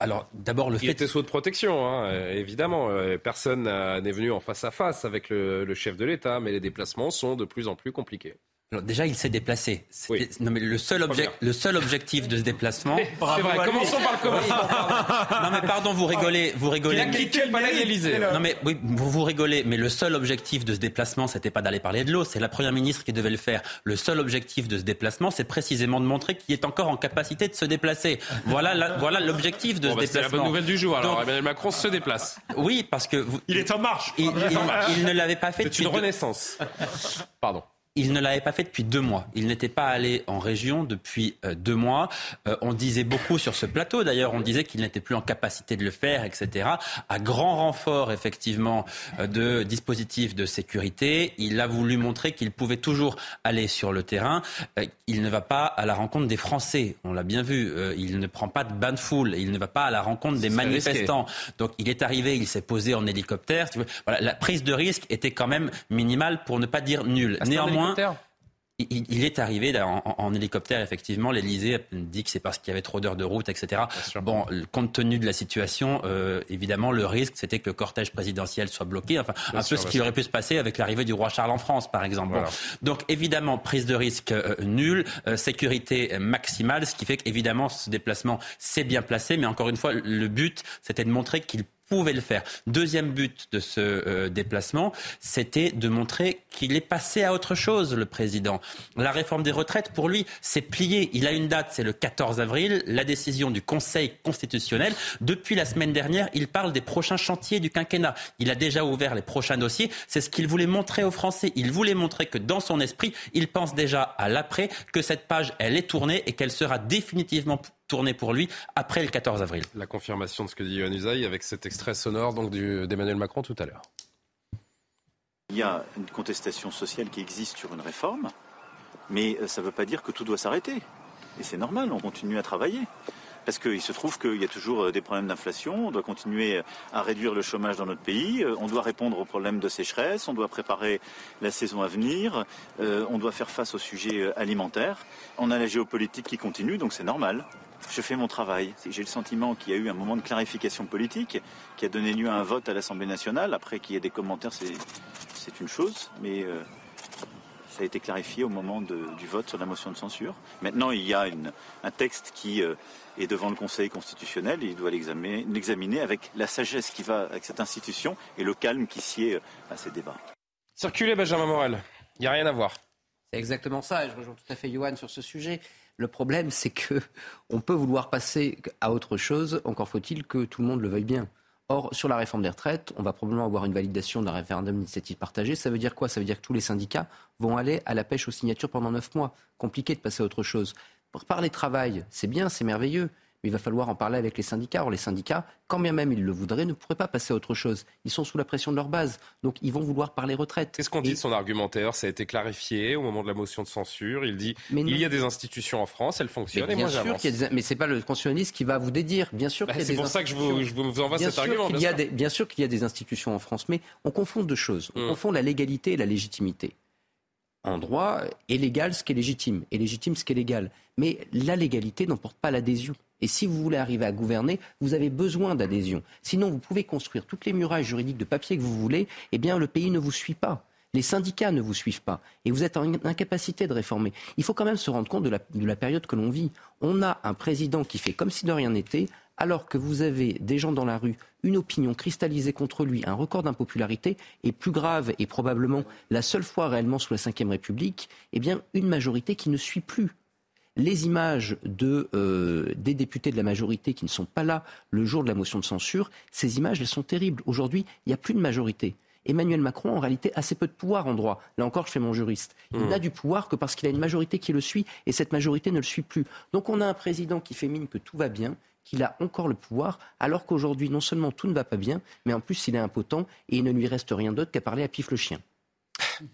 alors d'abord le fait... Il était sous de protection, hein, évidemment. Euh, personne n'est venu en face à face avec le chef de l'État, mais les déplacements sont de plus en plus compliqués déjà, il s'est déplacé. Non, mais le seul, le seul objectif de ce déplacement. C'est vrai. Commençons par le commencement. [LAUGHS] non, mais pardon, vous rigolez, vous rigolez. Il a quitté le palais. Non, mais oui, vous, vous rigolez. Mais le seul objectif de ce déplacement, c'était pas d'aller parler de l'eau. C'est la première ministre qui devait le faire. Le seul objectif de ce déplacement, c'est précisément de montrer qu'il est encore en capacité de se déplacer. Voilà, voilà l'objectif de ce déplacement. C'est la bonne nouvelle du jour. Alors, Emmanuel Macron se déplace. Oui, parce que vous... il est en marche. Il, il ne l'avait pas fait. C'est une renaissance. Pardon. Il ne l'avait pas fait depuis deux mois. Il n'était pas allé en région depuis euh, deux mois. Euh, on disait beaucoup sur ce plateau, d'ailleurs, on disait qu'il n'était plus en capacité de le faire, etc. À grand renfort, effectivement, euh, de dispositifs de sécurité, il a voulu montrer qu'il pouvait toujours aller sur le terrain. il ne va pas à la rencontre des Français, on l'a bien vu. il ne prend pas de bain de foule, il ne va pas à la rencontre des manifestants. Donc il est arrivé, il s'est posé en hélicoptère. Voilà, la prise de risque était quand même minimale, pour ne pas dire nulle. Néanmoins, il, est arrivé en, hélicoptère, effectivement. L'Elysée dit que c'est parce qu'il y avait trop d'heures de route, etc. Bon, compte tenu de la situation, euh, évidemment, le risque, c'était que le cortège présidentiel soit bloqué. Enfin, un peu ce qui aurait pu se passer avec l'arrivée du roi Charles en France, par exemple. Donc, évidemment, prise de risque euh, nulle, euh, sécurité maximale, ce qui fait qu'évidemment, ce déplacement s'est bien placé. Mais encore une fois, le but, c'était de montrer qu'il pouvait le faire. Deuxième but de ce euh, déplacement, c'était de montrer qu'il est passé à autre chose, le président. La réforme des retraites, pour lui, c'est plié. Il a une date, c'est le 14 avril, la décision du Conseil constitutionnel. Depuis la semaine dernière, il parle des prochains chantiers du quinquennat. Il a déjà ouvert les prochains dossiers. C'est ce qu'il voulait montrer aux Français. Il voulait montrer que dans son esprit, il pense déjà à l'après, que cette page, elle est tournée et qu'elle sera définitivement tourner pour lui après le 14 avril. La confirmation de ce que dit Yohann Usaï avec cet extrait sonore donc d'Emmanuel Macron tout à l'heure. Il y a une contestation sociale qui existe sur une réforme, mais ça ne veut pas dire que tout doit s'arrêter. Et c'est normal, on continue à travailler. Parce qu'il se trouve qu'il y a toujours euh, des problèmes d'inflation, on doit continuer à réduire le chômage dans notre pays, euh, on doit répondre aux problèmes de sécheresse, on doit préparer la saison à venir, euh, on doit faire face aux sujets alimentaires. On a la géopolitique qui continue, donc c'est normal. Je fais mon travail. J'ai le sentiment qu'il y a eu un moment de clarification politique qui a donné lieu à un vote à l'Assemblée nationale. Après qu'il y ait des commentaires, c'est une chose, mais euh, ça a été clarifié au moment du vote sur la motion de censure. Maintenant, il y a un texte qui euh, est devant le Conseil constitutionnel et il doit l'examiner avec la sagesse qui va avec cette institution et le calme qui sied euh, à ces débats. Circulez, Benjamin Morel. Il n'y a rien à voir. C'est exactement ça, et je rejoins tout à fait Johan sur ce sujet. Le problème, c'est que [LAUGHS] on peut vouloir passer à autre chose, encore faut-il que tout le monde le veuille bien. Or, sur la réforme des retraites, on va probablement avoir une validation d'un référendum d'initiative partagée. Ça veut dire quoi? Ça veut dire que tous les syndicats vont aller à la pêche aux signatures pendant neuf mois. Compliqué de passer à autre chose. Parler travail, c'est bien, c'est merveilleux mais il va falloir en parler avec les syndicats. Or, les syndicats, quand bien même ils le voudraient, ne pourraient pas passer à autre chose. Ils sont sous la pression de leur base, donc ils vont vouloir parler retraite. Qu'est-ce qu'on dit de son argumentaire? Ça a été clarifié au moment de la motion de censure. Il dit il y a des institutions en France, elles fonctionnent. Mais bien sûr qu'il y a des... mais c'est pas le constitutionnaliste qui va vous dédire. Bien sûr. Bah, c'est pour ça que je vous, envoie cet argument. Bien, sûr. bien sûr qu'il y a des institutions en France, mais on confond deux choses. On hmm. confond la légalité et la légitimité en droit est légal ce qui est légitime, et légitime ce qui est légal. Mais la légalité n'emporte pas l'adhésion. Et si vous voulez arriver à gouverner, vous avez besoin d'adhésion. Sinon, vous pouvez construire toutes les murailles juridiques de papier que vous voulez, eh bien, le pays ne vous suit pas. Les syndicats ne vous suivent pas et vous êtes en incapacité de réformer. Il faut quand même se rendre compte de la, de la période que l'on vit. On a un président qui fait comme si de rien n'était, alors que vous avez des gens dans la rue, une opinion cristallisée contre lui, un record d'impopularité, et plus grave, et probablement la seule fois réellement sous la Ve République, eh bien, une majorité qui ne suit plus les images de, euh, des députés de la majorité qui ne sont pas là le jour de la motion de censure, ces images, elles sont terribles. Aujourd'hui, il n'y a plus de majorité. Emmanuel Macron, en réalité, a assez peu de pouvoir en droit. Là encore, je fais mon juriste. Il mmh. n'a du pouvoir que parce qu'il a une majorité qui le suit, et cette majorité ne le suit plus. Donc on a un président qui fait mine que tout va bien, qu'il a encore le pouvoir, alors qu'aujourd'hui, non seulement tout ne va pas bien, mais en plus, il est impotent, et il ne lui reste rien d'autre qu'à parler à Pif le chien. [LAUGHS]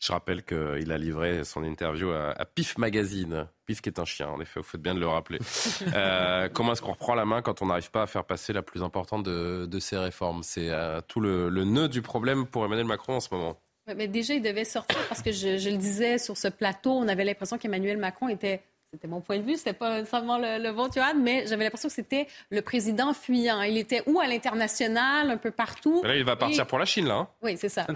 Je rappelle qu'il a livré son interview à, Pif Magazine. Pif qui est un chien, en effet, vous faites bien de le rappeler. [LAUGHS] Euh, comment est-ce qu'on reprend la main quand on n'arrive pas à faire passer la plus importante de, ces réformes? C'est euh, tout le, nœud du problème pour Emmanuel Macron en ce moment. mais déjà, il devait sortir parce que je, je le disais sur ce plateau, on avait l'impression qu'Emmanuel Macron était c'était mon point de vue, c'était pas seulement le, le Johan, mais j'avais l'impression que c'était le président fuyant. Il était où à l'international, un peu partout. là, il va partir pour la Chine, là. Hein? Oui, c'est ça.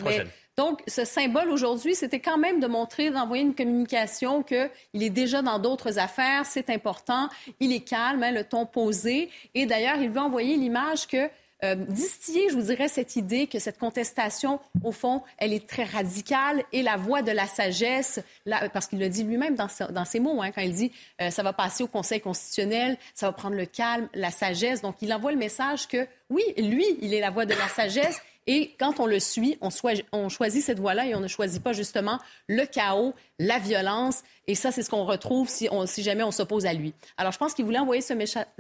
donc, ce symbole aujourd'hui, c'était quand même de montrer, d'envoyer une communication qu'il est déjà dans d'autres affaires, c'est important, il est calme, hein, le ton posé. Et d'ailleurs, il veut envoyer l'image que euh, distiller, je vous dirais, cette idée que cette contestation, au fond, elle est très radicale et la voix de la sagesse, parce qu'il le dit lui-même dans, ses mots, hein, quand il dit euh, ça va passer au Conseil constitutionnel, ça va prendre le calme, la sagesse. Donc, il envoie le message que, oui, lui, il est la voix de la sagesse et quand on le suit, on, on choisit cette voie-là et on ne choisit pas justement le chaos, la violence. Et ça, c'est ce qu'on retrouve si, on, si, jamais on s'oppose à lui. Alors, je pense qu'il voulait envoyer ce,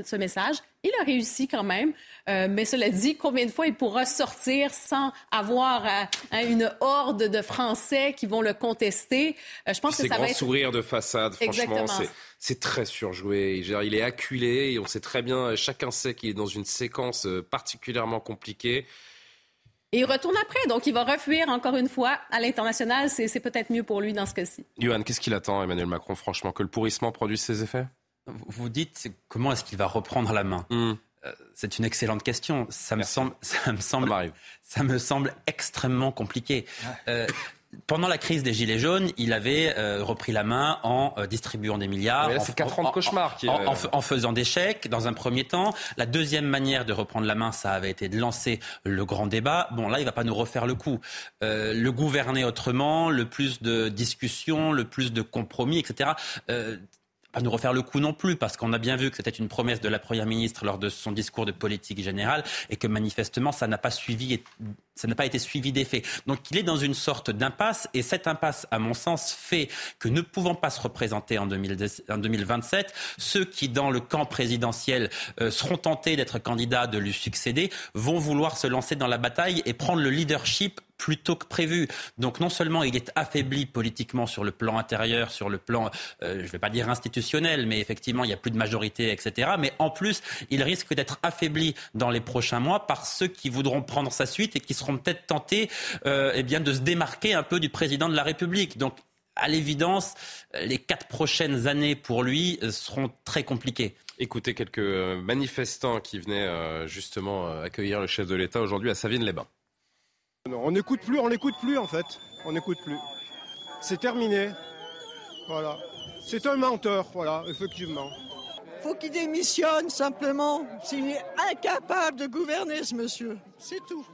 ce, message. Il a réussi quand même. Euh, mais cela dit, combien de fois il pourra sortir sans avoir euh, hein, une horde de Français qui vont le contester? Euh, je pense que ça va être... sourire de façade, franchement, c'est très surjoué. Il est acculé et on sait très bien, chacun sait qu'il est dans une séquence particulièrement compliquée. Et il retourne après, donc il va refuir encore une fois à l'international. C'est peut-être mieux pour lui dans ce cas-ci. Johan, qu'est-ce qu'il attend, Emmanuel Macron, franchement, que le pourrissement produise ses effets? Vous dites comment est-ce qu'il va reprendre la main? Hmm. euh, C'est une excellente question. Ça me semble, ça me semble, ça, me semble extrêmement compliqué. Euh, pendant la crise des Gilets jaunes, il avait euh, repris la main en euh, distribuant des milliards. c'est quatre ans de cauchemar. Qui, en, faisant des chèques, dans un premier temps. La deuxième manière de reprendre la main, ça avait été de lancer le grand débat. Bon, là, il va pas nous refaire le coup. Euh, le gouverner autrement, le plus de discussions, le plus de compromis, etc pas nous refaire le coup non plus, parce qu'on a bien vu que c'était une promesse de la Première ministre lors de son discours de politique générale, et que manifestement, ça n'a pas suivi ça n'a pas été suivi d'effet. Donc il est dans une sorte d'impasse et cette impasse, à mon sens, fait que ne pouvant pas se représenter en, 2027, ceux qui, dans le camp présidentiel, euh, seront tentés d'être candidats, de lui succéder, vont vouloir se lancer dans la bataille et prendre le leadership plus que prévu. Donc non seulement il est affaibli politiquement sur le plan intérieur, sur le plan, euh, je ne vais pas dire institutionnel, mais effectivement il n'y a plus de majorité, etc. Mais en plus, il risque d'être affaibli dans les prochains mois par ceux qui voudront prendre sa suite et qui seront peut-être tentés euh, eh bien, de se démarquer un peu du président de la République. Donc à l'évidence, les quatre prochaines années pour lui seront très compliquées. Écoutez quelques manifestants qui venaient justement accueillir le chef de l'État aujourd'hui à Savine-les-Bains. On n'écoute plus, on n'écoute plus en fait. On n'écoute plus. C'est terminé. Voilà. C'est un menteur, voilà, effectivement. Faut qu'il démissionne simplement. S'il est incapable de gouverner, ce monsieur. C'est tout.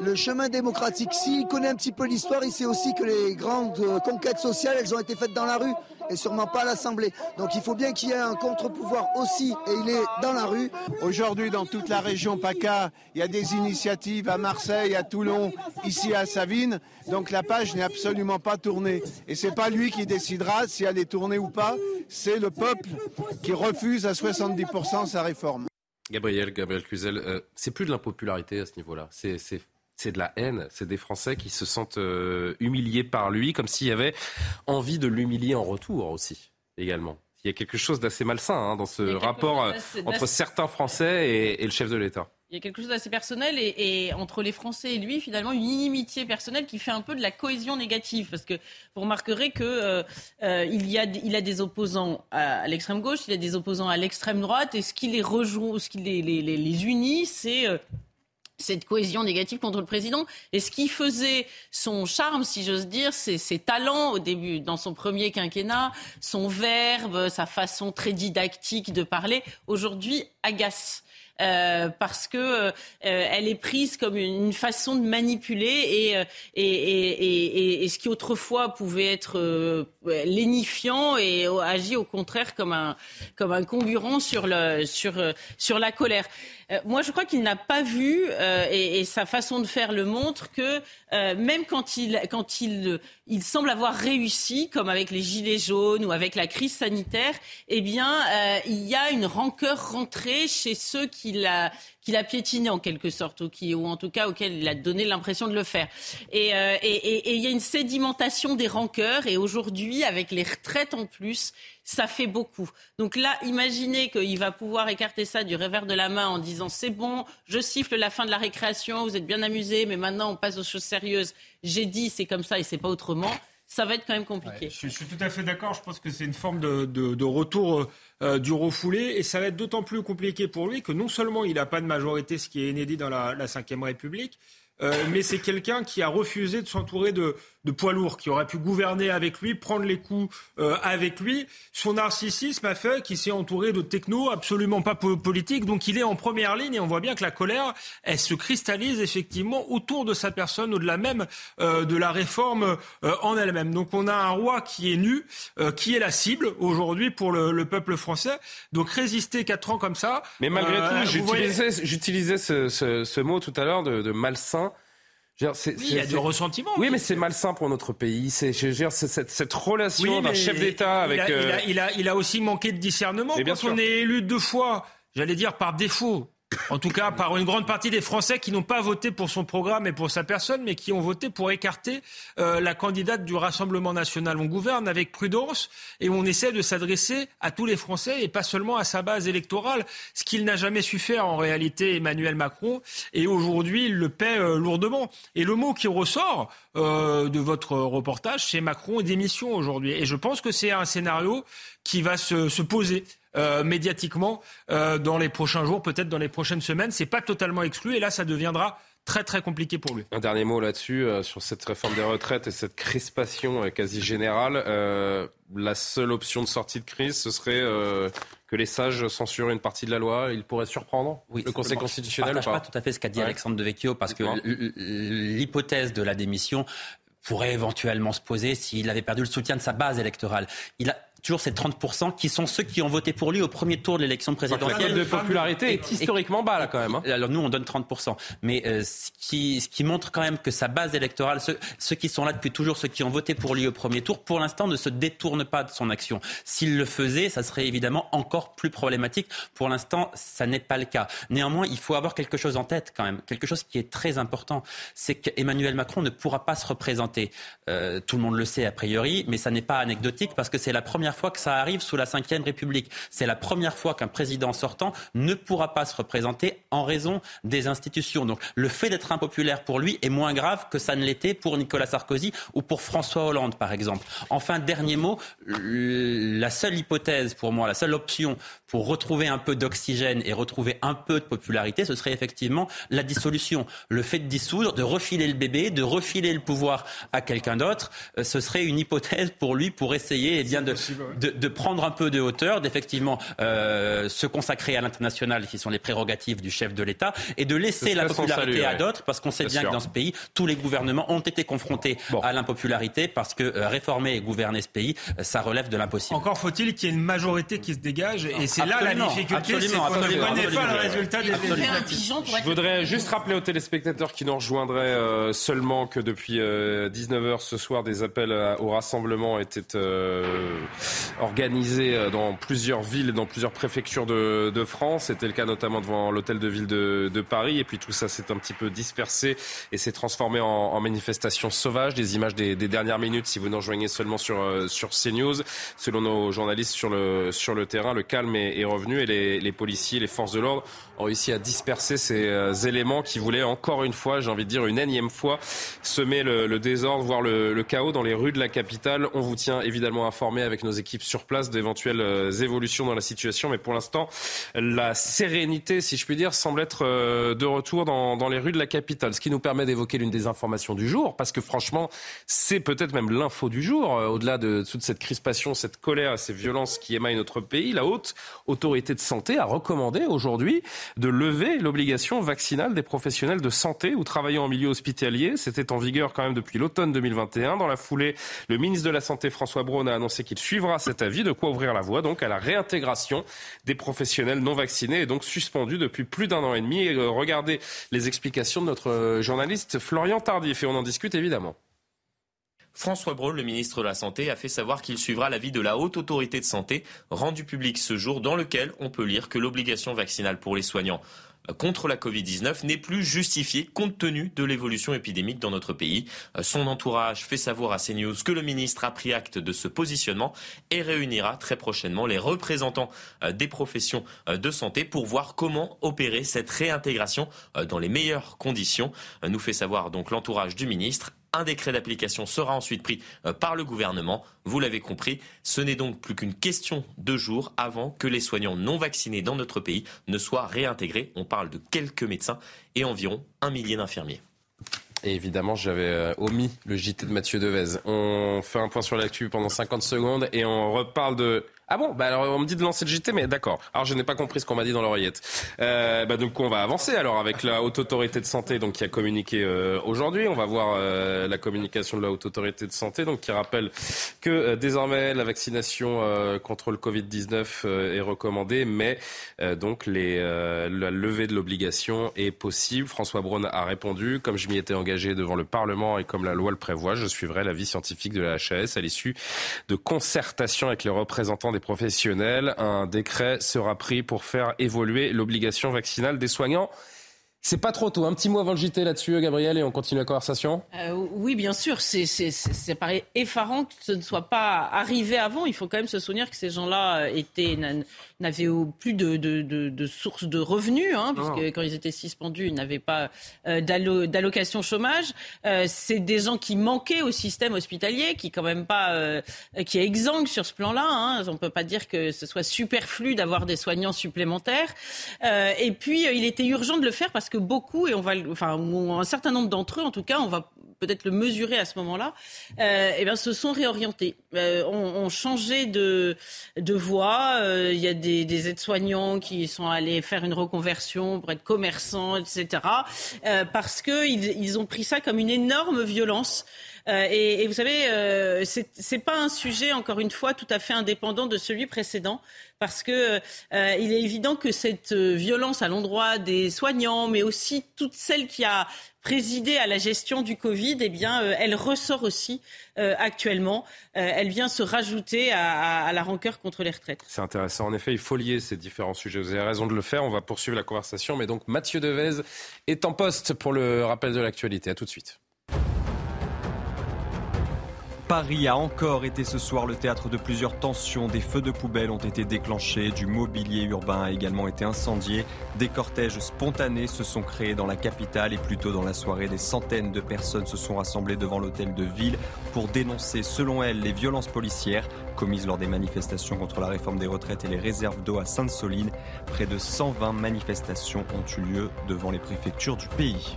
Le chemin démocratique, s'il connaît un petit peu l'histoire, il sait aussi que les grandes conquêtes sociales, elles ont été faites dans la rue et sûrement pas à l'Assemblée. Donc il faut bien qu'il y ait un contre-pouvoir aussi et il est dans la rue. Aujourd'hui, dans toute la région PACA, il y a des initiatives à Marseille, à Toulon, ici à Savine. Donc la page n'est absolument pas tournée. Et c'est pas lui qui décidera si elle est tournée ou pas, c'est le peuple qui refuse à 70% sa réforme. Gabriel, Gabriel Cluzel, euh, c'est plus de l'impopularité à ce niveau-là. C'est c'est de la haine. C'est des Français qui se sentent euh, humiliés par lui, comme s'il y avait envie de l'humilier en retour aussi, également. Il y a quelque chose d'assez malsain hein, dans ce rapport euh, entre certains Français et, le chef de l'État. Il y a quelque chose d'assez personnel et, entre les Français et lui, finalement, une inimitié personnelle qui fait un peu de la cohésion négative. Parce que vous remarquerez qu'il euh, y a, il a des opposants à, l'extrême gauche, il y a des opposants à l'extrême droite, et ce qui les rejoint, ce qui les, les, les unit, c'est cette cohésion négative contre le président. Et ce qui faisait son charme, si j'ose dire, c'est ses talents au début, dans son premier quinquennat, son verbe, sa façon très didactique de parler, aujourd'hui agace. Euh, parce que euh, elle est prise comme une façon de manipuler et, et, ce qui autrefois pouvait être euh, lénifiant et agit au contraire comme un, comme un concurrent sur, le, sur, sur la colère. Euh, moi, je crois qu'il n'a pas vu, euh, et, sa façon de faire le montre, que euh, même quand, il, quand il, il semble avoir réussi, comme avec les gilets jaunes ou avec la crise sanitaire, eh bien, il y a une rancœur rentrée chez ceux qui qu'il a piétiné en quelque sorte, ou, en tout cas auquel il a donné l'impression de le faire. Et, et, il y a une sédimentation des rancœurs, et aujourd'hui, avec les retraites en plus, ça fait beaucoup. Donc là, imaginez qu'il va pouvoir écarter ça du revers de la main en disant c'est bon, je siffle la fin de la récréation, vous êtes bien amusés, mais maintenant on passe aux choses sérieuses. J'ai dit c'est comme ça et c'est pas autrement. Ça va être quand même compliqué. je, suis tout à fait d'accord. Je pense que c'est une forme de, retour euh, du refoulé. Et ça va être d'autant plus compliqué pour lui que non seulement il n'a pas de majorité, ce qui est inédit dans la, la Ve République, euh, mais c'est quelqu'un qui a refusé de s'entourer de, de poids lourds, qui aurait pu gouverner avec lui, prendre les coups euh, avec lui. Son narcissisme a fait qu'il s'est entouré de techno absolument pas politiques, donc il est en première ligne et on voit bien que la colère, elle se cristallise effectivement autour de sa personne, au-delà même euh, de la réforme en elle-même. Donc on a un roi qui est nu, qui est la cible aujourd'hui pour le, peuple français. Donc résister quatre ans comme ça. Mais malgré tout, j'utilisais ce, mot tout à l'heure de malsain oui, il y a du ressentiment. Oui, mais c'est malsain pour notre pays. C'est, cette, cette, relation d'un chef d'État avec. Il a, il, a, il, a, il a, aussi manqué de discernement. Bien Quand on est élu deux fois, j'allais dire par défaut, en tout cas par une grande partie des Français qui n'ont pas voté pour son programme et pour sa personne, mais qui ont voté pour écarter euh, la candidate du Rassemblement national. On gouverne avec prudence et on essaie de s'adresser à tous les Français et pas seulement à sa base électorale, ce qu'il n'a jamais su faire en réalité Emmanuel Macron. Et aujourd'hui, il le paie euh, lourdement. Et le mot qui ressort euh, de votre reportage, c'est Macron démission aujourd'hui. Et je pense que c'est un scénario qui va se, se poser euh, médiatiquement euh, dans les prochains jours, peut-être dans les prochaines semaines. C'est pas totalement exclu et là, ça deviendra très très compliqué pour lui. Un dernier mot là-dessus, euh, sur cette réforme des retraites et cette crispation quasi générale. la seule option de sortie de crise, ce serait que les sages censurent une partie de la loi. Il pourrait surprendre oui, le Conseil constitutionnel Je ne pas tout à fait ce qu'a dit Alexandre Devecchio, parce que l'hypothèse de la démission pourrait éventuellement se poser s'il avait perdu le soutien de sa base électorale. Il a toujours ces 30% qui sont ceux qui ont voté pour lui au premier tour de l'élection présidentielle. de popularité est historiquement bas là quand même. Hein. Alors nous on donne 30%, mais euh, ce, qui, ce qui montre quand même que sa base électorale, ceux, ceux, qui sont là depuis toujours, ceux qui ont voté pour lui au premier tour, pour l'instant ne se détournent pas de son action. S'il le faisait, ça serait évidemment encore plus problématique. Pour l'instant, ça n'est pas le cas. Néanmoins, il faut avoir quelque chose en tête quand même, quelque chose qui est très important, c'est qu'Emmanuel Macron ne pourra pas se représenter. Euh, tout le monde le sait a priori, mais ça n'est pas anecdotique parce que c'est la première fois que ça arrive sous la Ve République. C'est la première fois qu'un président sortant ne pourra pas se représenter en raison des institutions. Donc le fait d'être impopulaire pour lui est moins grave que ça ne l'était pour Nicolas Sarkozy ou pour François Hollande, par exemple. Enfin, dernier mot, la seule hypothèse pour moi, la seule option pour retrouver un peu d'oxygène et retrouver un peu de popularité, ce serait effectivement la dissolution. Le fait de dissoudre, de refiler le bébé, de refiler le pouvoir à quelqu'un d'autre, euh, ce serait une hypothèse pour lui pour essayer eh bien, de, de, prendre un peu de hauteur, d'effectivement euh, se consacrer à l'international, qui sont les prérogatives du chef de l'État, et de laisser la popularité à d'autres, parce qu'on sait bien, que dans ce pays, tous les gouvernements ont été confrontés à l'impopularité, parce que euh, réformer et gouverner ce pays, ça relève de l'impossible. Encore faut-il qu'il y ait une majorité qui se dégage, et c'est là la difficulté, c'est qu'on ne connaît pas le résultat des Je voudrais juste rappeler aux téléspectateurs qui nous rejoindraient euh, seulement que depuis 19h euh, ce soir, des appels au rassemblement étaient euh, organisés dans plusieurs villes, dans plusieurs préfectures de, France. C'était le cas notamment devant l'hôtel de ville de, Paris. Et puis tout ça s'est un petit peu dispersé et s'est transformé en, en manifestation sauvage. Des images des, dernières minutes, si vous nous rejoignez seulement sur, sur CNews. Selon nos journalistes sur le, sur le terrain, le calme est, revenu et les, policiers, les forces de l'ordre ont réussi à disperser ces euh, éléments qui voulaient encore une fois, j'ai envie de dire une énième fois, semer le, désordre, voire le, chaos dans les rues de la capitale. On vous tient évidemment informé avec nos équipes sur place d'éventuelles euh, évolutions dans la situation, mais pour l'instant, la sérénité, si je puis dire, semble être euh, de retour dans, les rues de la capitale, ce qui nous permet d'évoquer l'une des informations du jour, parce que franchement, c'est peut-être même l'info du jour, au-delà de toute cette crispation, cette colère, ces violences qui émaillent notre pays. La haute autorité de santé a recommandé aujourd'hui de lever l'obligation vaccinale des professionnels de santé ou travaillant en milieu hospitalier. C'était en vigueur quand même depuis l'automne 2021. Dans la foulée, le ministre de la Santé, François Braun, a annoncé qu'il suivra cet avis, de quoi ouvrir la voie donc à la réintégration des professionnels non vaccinés et donc suspendus depuis plus d'un an et demi. Et euh, regardez les explications de notre euh, journaliste Florian Tardif et on en discute évidemment. François Braun, le ministre de la Santé, a fait savoir qu'il suivra l'avis de la Haute Autorité de Santé rendu public ce jour dans lequel on peut lire que l'obligation vaccinale pour les soignants contre la Covid-19 n'est plus justifiée compte tenu de l'évolution épidémique dans notre pays. Son entourage fait savoir à CNews que le ministre a pris acte de ce positionnement et réunira très prochainement les représentants des professions de santé pour voir comment opérer cette réintégration dans les meilleures conditions. Nous fait savoir donc l'entourage du ministre un décret d'application sera ensuite pris euh, par le gouvernement. Vous l'avez compris, ce n'est donc plus qu'une question de jours avant que les soignants non vaccinés dans notre pays ne soient réintégrés. On parle de quelques médecins et environ un millier d'infirmiers. Et évidemment, j'avais euh, omis le JT de Mathieu Devez. On fait un point sur l'actu pendant 50 secondes et on reparle de ah bon? Bah alors on me dit de lancer le JT, mais d'accord. Alors je n'ai pas compris ce qu'on m'a dit dans l'oreillette. Euh, bah donc on va avancer alors avec la haute autorité de santé donc qui a communiqué euh, aujourd'hui. On va voir euh, la communication de la haute autorité de santé donc qui rappelle que euh, désormais la vaccination contre le Covid 19 est recommandée, mais donc la levée de l'obligation est possible. François Braun a répondu comme je m'y étais engagé devant le Parlement et comme la loi le prévoit, je suivrai l'avis scientifique de la HAS à l'issue de concertations avec les représentants des professionnels. Un décret sera pris pour faire évoluer l'obligation vaccinale des soignants. C'est pas trop tôt. Un petit mot avant le JT là-dessus, Gabriel, et on continue la conversation. Euh, oui, bien sûr. C'est, paraît effarant que ce ne soit pas arrivé avant. Il faut quand même se souvenir que ces gens-là étaient n'avaient plus de, de, de, de sources de revenus, hein, puisque quand ils étaient suspendus, ils n'avaient pas euh, d'allocation chômage. Euh, c'est des gens qui manquaient au système hospitalier, qui quand même pas, euh, qui est exsangue sur ce plan-là. Hein. On peut pas dire que ce soit superflu d'avoir des soignants supplémentaires. Euh, et puis, il était urgent de le faire parce que beaucoup, et on va, enfin, un certain nombre d'entre eux, en tout cas, on va peut-être le mesurer à ce moment-là, euh, eh bien, se sont réorientés, euh, ont, changé de, de voie. Euh, il y a des, des aides-soignants qui sont allés faire une reconversion pour être commerçants, etc. Euh, parce qu'ils ils ont pris ça comme une énorme violence. Euh, et, vous savez, euh, c'est pas un sujet, encore une fois, tout à fait indépendant de celui précédent, parce que euh, il est évident que cette violence à l'endroit des soignants, mais aussi toute celle qui a présidé à la gestion du Covid, eh bien, euh, elle ressort aussi euh, actuellement. Euh, elle vient se rajouter à, à, la rancœur contre les retraites. C'est intéressant. En effet, il faut lier ces différents sujets. Vous avez raison de le faire. On va poursuivre la conversation. Mais donc, Mathieu Devez est en poste pour le rappel de l'actualité. À tout de suite. Paris a encore été ce soir le théâtre de plusieurs tensions. Des feux de poubelle ont été déclenchés, du mobilier urbain a également été incendié. Des cortèges spontanés se sont créés dans la capitale et plus tôt dans la soirée, des centaines de personnes se sont rassemblées devant l'hôtel de ville pour dénoncer, selon elles, les violences policières commises lors des manifestations contre la réforme des retraites et les réserves d'eau à Sainte-Soline. Près de 120 manifestations ont eu lieu devant les préfectures du pays.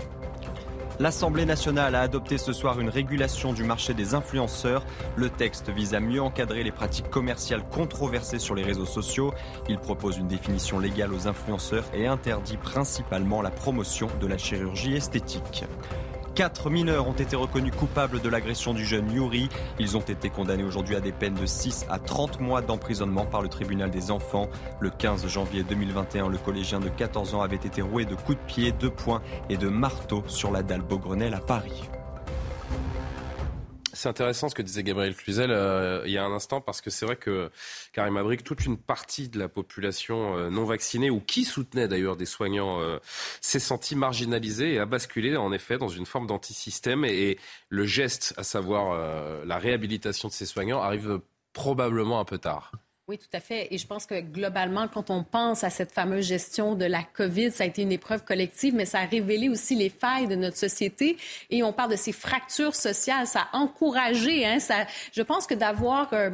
L'Assemblée nationale a adopté ce soir une régulation du marché des influenceurs. Le texte vise à mieux encadrer les pratiques commerciales controversées sur les réseaux sociaux. Il propose une définition légale aux influenceurs et interdit principalement la promotion de la chirurgie esthétique. Quatre mineurs ont été reconnus coupables de l'agression du jeune Yuri. Ils ont été condamnés aujourd'hui à des peines de 6 à 30 mois d'emprisonnement par le tribunal des enfants. Le 15 janvier 2021, le collégien de 14 ans avait été roué de coups de pied, de poing et de marteau sur la dalle Beaugrenelle à Paris. C'est intéressant ce que disait Gabriel Cluzel euh, il y a un instant parce que c'est vrai que Karim Abrik, toute une partie de la population euh, non vaccinée ou qui soutenait d'ailleurs des soignants euh, s'est sentie marginalisée et a basculé en effet dans une forme d'antisystème et, et le geste, à savoir la réhabilitation de ces soignants, arrive probablement un peu tard. Oui, tout à fait. Et je pense que globalement, quand on pense à cette fameuse gestion de la COVID, ça a été une épreuve collective, mais ça a révélé aussi les failles de notre société. Et on parle de ces fractures sociales. Ça a encouragé, hein, ça, je pense que d'avoir euh,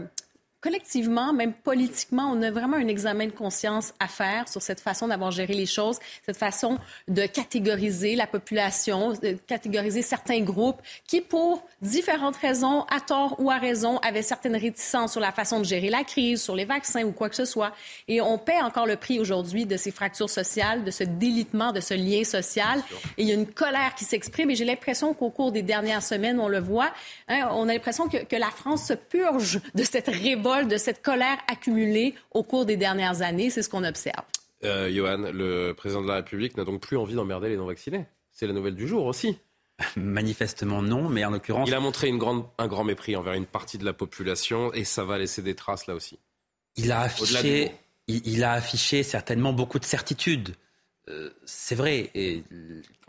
collectivement, même politiquement, on a vraiment un examen de conscience à faire sur cette façon d'avoir géré les choses, cette façon de catégoriser la population, de catégoriser certains groupes qui, pour différentes raisons, à tort ou à raison, avaient certaines réticences sur la façon de gérer la crise, sur les vaccins ou quoi que ce soit. Et on paie encore le prix aujourd'hui de ces fractures sociales, de ce délitement, de ce lien social. Et il y a une colère qui s'exprime. Et j'ai l'impression qu'au cours des dernières semaines, on le voit, hein, on a l'impression que, que la France se purge de cette révolte de cette colère accumulée au cours des dernières années. C'est ce qu'on observe. Euh, Johan, le président de la République n'a donc plus envie d'emmerder les non-vaccinés. C'est la nouvelle du jour aussi. [LAUGHS] Manifestement non, mais en l'occurrence. Il a montré une grande, un grand mépris envers une partie de la population et ça va laisser des traces là aussi. Il a affiché, il a affiché certainement beaucoup de certitudes. Euh, c'est vrai, et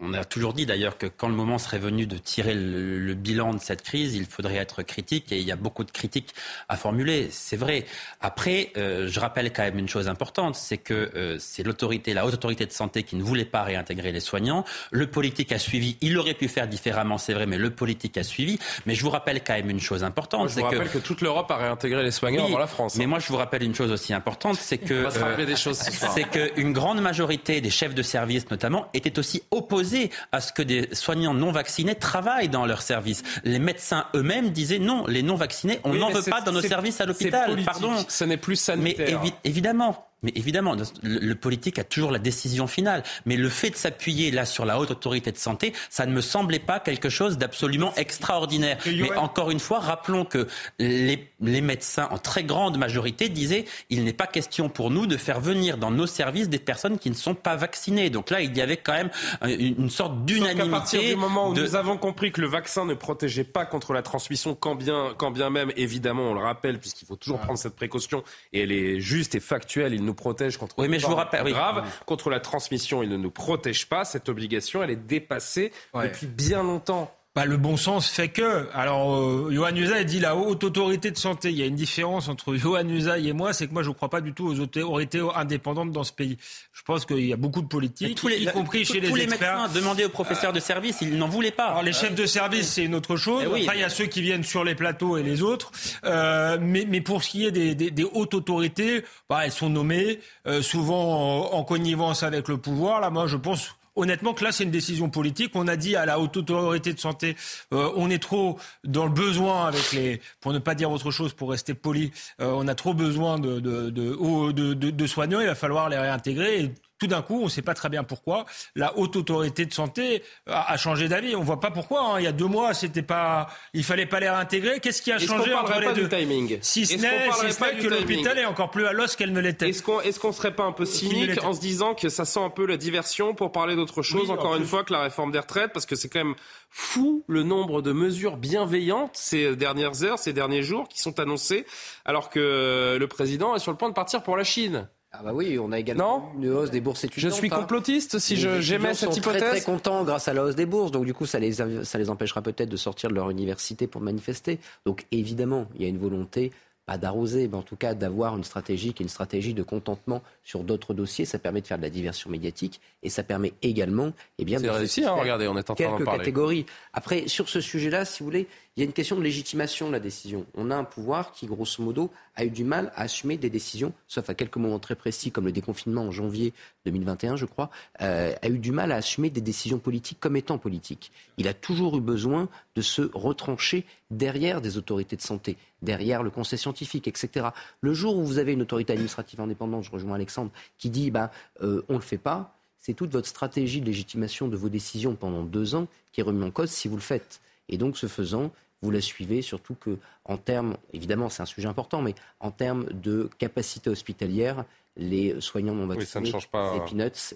on a toujours dit d'ailleurs que quand le moment serait venu de tirer le, bilan de cette crise, il faudrait être critique et il y a beaucoup de critiques à formuler. C'est vrai. Après, euh, je rappelle quand même une chose importante, c'est que euh, c'est l'autorité, la haute autorité de santé qui ne voulait pas réintégrer les soignants. Le politique a suivi. Il aurait pu faire différemment, c'est vrai, mais le politique a suivi. Mais je vous rappelle quand même une chose importante. je vous rappelle que... toute l'Europe a réintégré les soignants avant la France. Mais hein. moi, je vous rappelle une chose aussi importante, c'est que euh, c'est qu'une grande majorité des chefs de service, notamment, étaient aussi opposés à ce que des soignants non vaccinés travaillent dans leur service. Les médecins eux-mêmes disaient non, les non vaccinés, on n'en veut pas dans nos services à l'hôpital. Pardon. Ce n'est plus sanitaire. Mais évidemment, mais évidemment, le, politique a toujours la décision finale. Mais le fait de s'appuyer là sur la haute autorité de santé, ça ne me semblait pas quelque chose d'absolument extraordinaire. Mais encore une fois, rappelons que les, les, médecins, en très grande majorité, disaient il n'est pas question pour nous de faire venir dans nos services des personnes qui ne sont pas vaccinées. Donc là, il y avait quand même une, sorte d'unanimité. À partir du moment où nous avons compris que le vaccin ne protégeait pas contre la transmission, quand bien, quand bien même, évidemment, on le rappelle, puisqu'il faut toujours prendre cette précaution, et elle est juste et factuelle, il nous protège contre oui, mais je vous rappelle, grave. Contre la transmission, il ne nous protège pas. Cette obligation, elle est dépassée depuis bien longtemps. Bah, le bon sens fait que. Alors, euh, Johan Usaï dit la haute autorité de santé. Il y a une différence entre Johan Usaï et moi, c'est que moi, je ne crois pas du tout aux autorités indépendantes dans ce pays. Je pense qu'il y a beaucoup de politiques, y compris chez les, les experts. médecins demandaient aux professeurs de service, ils n'en voulaient pas. Alors, les chefs de service, c'est une autre chose. Eh Après, il y a ceux qui viennent sur les plateaux et les autres. Euh, mais, mais, pour ce qui est des, des, des hautes autorités, bah, elles sont nommées euh, souvent en, en connivence avec le pouvoir. Là, moi, je pense honnêtement que là, c'est une décision politique. On a dit à la haute autorité de santé, euh, on est trop dans le besoin avec les, pour ne pas dire autre chose, pour rester poli, euh, on a trop besoin de, de, de, de, soignants. Il va falloir les réintégrer tout d'un coup, on ne sait pas très bien pourquoi, la haute autorité de santé a, changé d'avis. On ne voit pas pourquoi. Hein. Il y a deux mois, c'était pas, il fallait pas les réintégrer. Qu'est-ce qui a changé entre les deux timing? Si ce n'est que l'hôpital est encore plus à l'os qu'elle ne l'était. Est-ce qu'on est serait pas un peu cynique en se disant que ça sent un peu la diversion pour parler d'autre chose, encore une fois, que la réforme des retraites, parce que c'est quand même fou le nombre de mesures bienveillantes ces dernières heures, ces derniers jours qui sont annoncées, alors que le président est sur le point de partir pour la Chine. Ah bah oui, on a également une hausse des bourses étudiantes. Je suis hein. complotiste si j'émets cette hypothèse. Très très contents grâce à la hausse des bourses, donc du coup ça les ça les empêchera peut-être de sortir de leur université pour manifester. Donc évidemment, il y a une volonté pas d'arroser, mais en tout cas d'avoir une stratégie qui est une stratégie de contentement sur d'autres dossiers. Ça permet de faire de la diversion médiatique et ça permet également, eh bien, de réussi, hein, regardez, on est en train quelques catégories. Après, sur ce sujet-là, si vous voulez, il y a une question de légitimation de la décision. On a un pouvoir qui, grosso modo, a eu du mal à assumer des décisions, sauf à quelques moments très précis, comme le déconfinement en janvier 2021, je crois, euh, a eu du mal à assumer des décisions politiques comme étant politiques. Il a toujours eu besoin de se retrancher derrière des autorités de santé, derrière le conseil scientifique, etc. Le jour où vous avez une autorité administrative indépendante, je rejoins Alexandre, qui dit ben, euh, on ne le fait pas, c'est toute votre stratégie de légitimation de vos décisions pendant deux ans qui est remise en cause si vous le faites. Et donc, ce faisant, vous la suivez, surtout que, en termes, évidemment, c'est un sujet important, mais en termes de capacité hospitalière, les soignants non vaccinés, oui, ça ne change pas.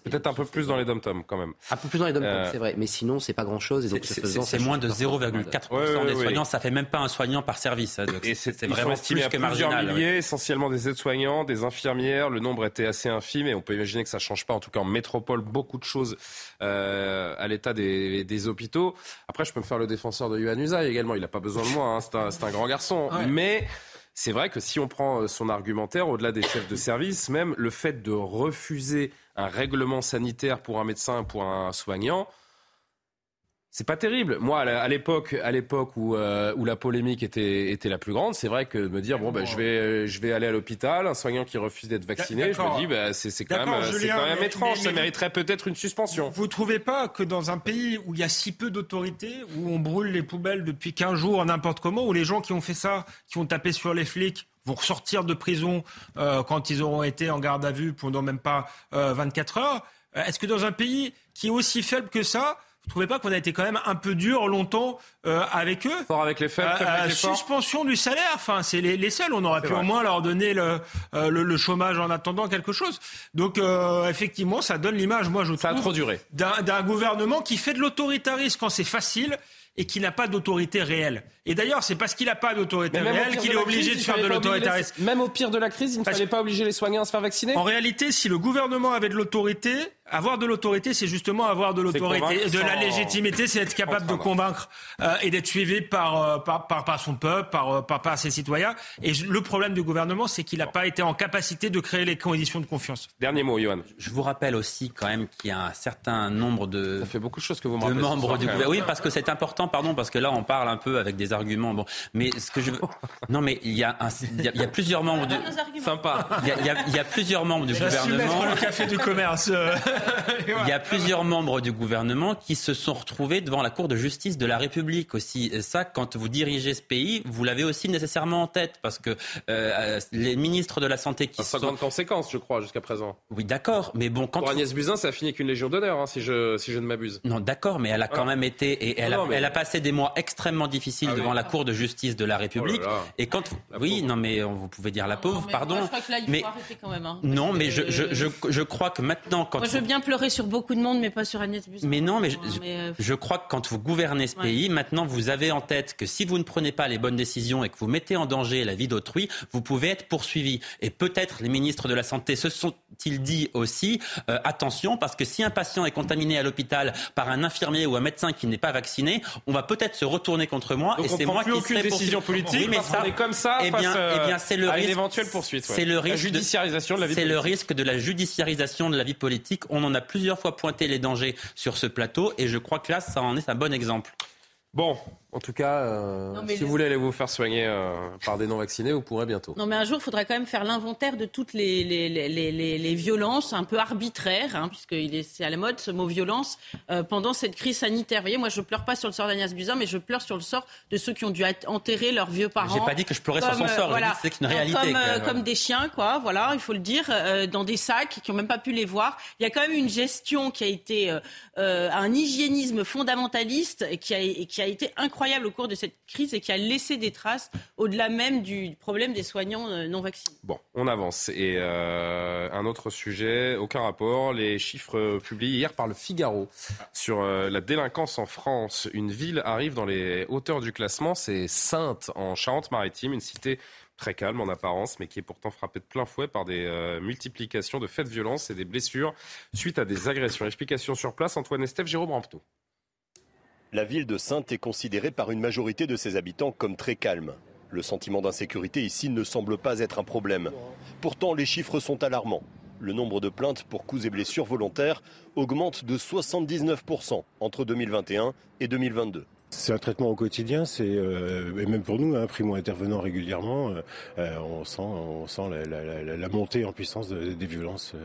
Peut-être un peu plus dans les dom quand même. Un peu plus dans les dom euh, c'est vrai. Mais sinon, c'est pas grand-chose. C'est moins de 0,4% des soignants. Ça fait même pas un soignant par service. Hein, et c'est vraiment plus que marginal. Milliers, essentiellement des aides-soignants, des infirmières. Le nombre était assez infime et on peut imaginer que ça change pas. En tout cas, en métropole, beaucoup de choses euh, à l'état des, hôpitaux. Après, je peux me faire le défenseur de Yuan Usaï également. Il n'a pas besoin de moi. Hein. C'est un, un, grand garçon. Mais c'est vrai que si on prend euh, son argumentaire, au-delà des chefs de service, même le fait de refuser un règlement sanitaire pour un médecin, pour un soignant, c'est pas terrible. Moi, à l'époque, à l'époque où, euh, où la polémique était, était la plus grande, c'est vrai que de me dire bon, ben, je vais, je vais aller à l'hôpital, un soignant qui refuse d'être vacciné, je me dis bah, c'est quand même, c'est quand même étrange. ça mériterait peut-être une suspension. Vous trouvez pas que dans un pays où il y a si peu d'autorité, où on brûle les poubelles depuis 15 jours n'importe comment, où les gens qui ont fait ça, qui ont tapé sur les flics, vont ressortir de prison euh, quand ils auront été en garde à vue pendant même pas 24 euh, heures. Est-ce que dans un pays qui est aussi faible que ça, vous trouvez pas qu'on a été quand même un peu dur longtemps euh, avec eux? Fort avec les faibles, euh, les Suspension du salaire, enfin c'est les, les, seuls. On aurait pu au moins leur donner le, euh, le, le, chômage en attendant quelque chose. Donc euh, effectivement, ça donne l'image, moi je trouve, ça a trop duré. d'un gouvernement qui fait de l'autoritarisme quand c'est facile et qui n'a pas d'autorité réelle. Et d'ailleurs, c'est parce qu'il n'a pas d'autorité réelle qu'il est obligé de faire de l'autoritarisme. Même au pire de la crise, il ne fallait pas obliger les soignants à se faire vacciner En réalité, si le gouvernement avait de l'autorité, avoir de l'autorité, c'est justement avoir de l'autorité. De la légitimité, c'est être capable de convaincre euh, et d'être suivi par, euh, par, par, par, son peuple, par, euh, par, par ses citoyens. Et le problème du gouvernement, c'est qu'il n'a pas été en capacité de créer les conditions de confiance. Dernier mot, Johan. Je vous rappelle aussi quand même qu'il y a un certain nombre de... Ça fait beaucoup de choses que vous me membres du gouvernement. Oui, parce que c'est important, pardon, parce que là, on parle un peu avec des arguments. Bon, mais ce que je veux... [LAUGHS] Non, mais il y a, un, il y a, plusieurs membres du... Sympa. Il y a, il y a plusieurs membres du gouvernement. le café du commerce. [LAUGHS] il y a plusieurs membres du gouvernement qui se sont retrouvés devant la Cour de justice de la République aussi. Et ça, quand vous dirigez ce pays, vous l'avez aussi nécessairement en tête parce que euh, les ministres de la Santé qui ça sont... de conséquences, je crois, jusqu'à présent. Oui, d'accord, mais bon... Quand Pour Agnès Buzyn, ça a fini avec une Légion d'honneur, hein, si, je, si je ne m'abuse. Non, d'accord, mais elle a quand même été... Et elle, a, elle a passé des mois extrêmement difficiles ah devant la Cour de justice de la République. Oh et quand... oui, non, mais vous pouvez dire la pauvre, pardon. je crois que là, il faut mais... arrêter quand même. Hein, non, mais je, je, je, je, crois que maintenant... Quand moi, je bien pleurer sur beaucoup de monde, mais pas sur Agnès Buzyn. Mais non, mais, je, euh, je, crois que quand vous gouvernez ce pays, maintenant vous avez en tête que si vous ne prenez pas les bonnes décisions et que vous mettez en danger la vie d'autrui, vous pouvez être poursuivi. Et peut-être les ministres de la Santé se sont-ils dit aussi euh, attention, parce que si un patient est contaminé à l'hôpital par un infirmier ou un médecin qui n'est pas vacciné, on va peut-être se retourner contre moi et c'est moi plus qui aucune décision politique. mais ça, on est comme ça. Eh bien, eh bien c'est le risque. éventuelle poursuite. C'est le risque. judiciarisation de la vie. C'est le risque de la judiciarisation de la vie politique. On en a plusieurs fois pointé les dangers sur ce plateau et je crois que là, ça en est un bon exemple. Bon, en tout cas, euh, si vous voulez aller vous faire soigner euh, par des non-vaccinés, vous pourrez bientôt. Non, mais un jour, il faudrait quand même faire l'inventaire de toutes les, les, les, les, violences un peu arbitraires, hein, puisque c'est à la mode ce mot violence, euh, pendant cette crise sanitaire. Vous voyez, moi, je pleure pas sur le sort d'Agnès Buzyn, mais je pleure sur le sort de ceux qui ont dû enterrer leurs vieux parents. J'ai pas dit que je pleurais sur son sort, voilà, c'est une réalité. Comme, comme, des chiens, quoi, voilà, il faut le dire, dans des sacs qui ont même pas pu les voir. Il y a quand même une gestion qui a été, un hygiénisme fondamentaliste qui a, qui a été incroyable au cours de cette crise et qui a laissé des traces au-delà même du problème des soignants euh, non vaccinés. Bon, on avance. Et euh, un autre sujet, aucun rapport, les chiffres publiés hier par le Figaro sur euh, la délinquance en France. Une ville arrive dans les hauteurs du classement, c'est Sainte en Charente-Maritime, une cité très calme en apparence, mais qui est pourtant frappé de plein fouet par des euh, multiplications de faits de violence et des blessures suite à des agressions. Explication sur place, Antoine Estève, Jérôme Rampto. La ville de Sainte est considérée par une majorité de ses habitants comme très calme. Le sentiment d'insécurité ici ne semble pas être un problème. Pourtant, les chiffres sont alarmants. Le nombre de plaintes pour coups et blessures volontaires augmente de 79% entre 2021 et 2022. C'est un traitement au quotidien, c'est euh, et même pour nous, hein, primo intervenant régulièrement, euh, euh, on sent, on sent la, montée en puissance des violences.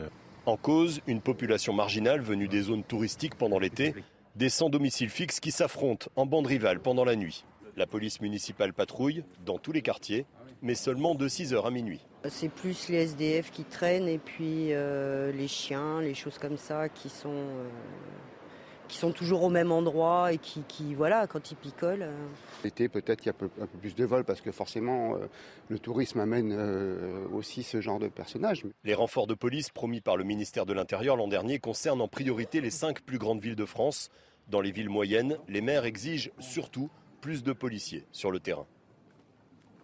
En cause, une population marginale venue des zones touristiques pendant l'été, des sans domicile fixe qui s'affrontent en bande rivale pendant la nuit. La police municipale patrouille dans tous les quartiers, mais seulement de 6h à minuit. C'est plus les SDF qui traînent et puis les chiens, les choses comme ça qui sont qui sont toujours au même endroit et qui, voilà, quand ils picolent. Euh. L'été, peut-être qu'il y a un peu, plus de vols parce que forcément, euh, le tourisme amène euh, aussi ce genre de personnages. Les renforts de police promis par le ministère de l'Intérieur l'an dernier concernent en priorité les cinq plus grandes villes de France. Dans les villes moyennes, les maires exigent surtout plus de policiers sur le terrain.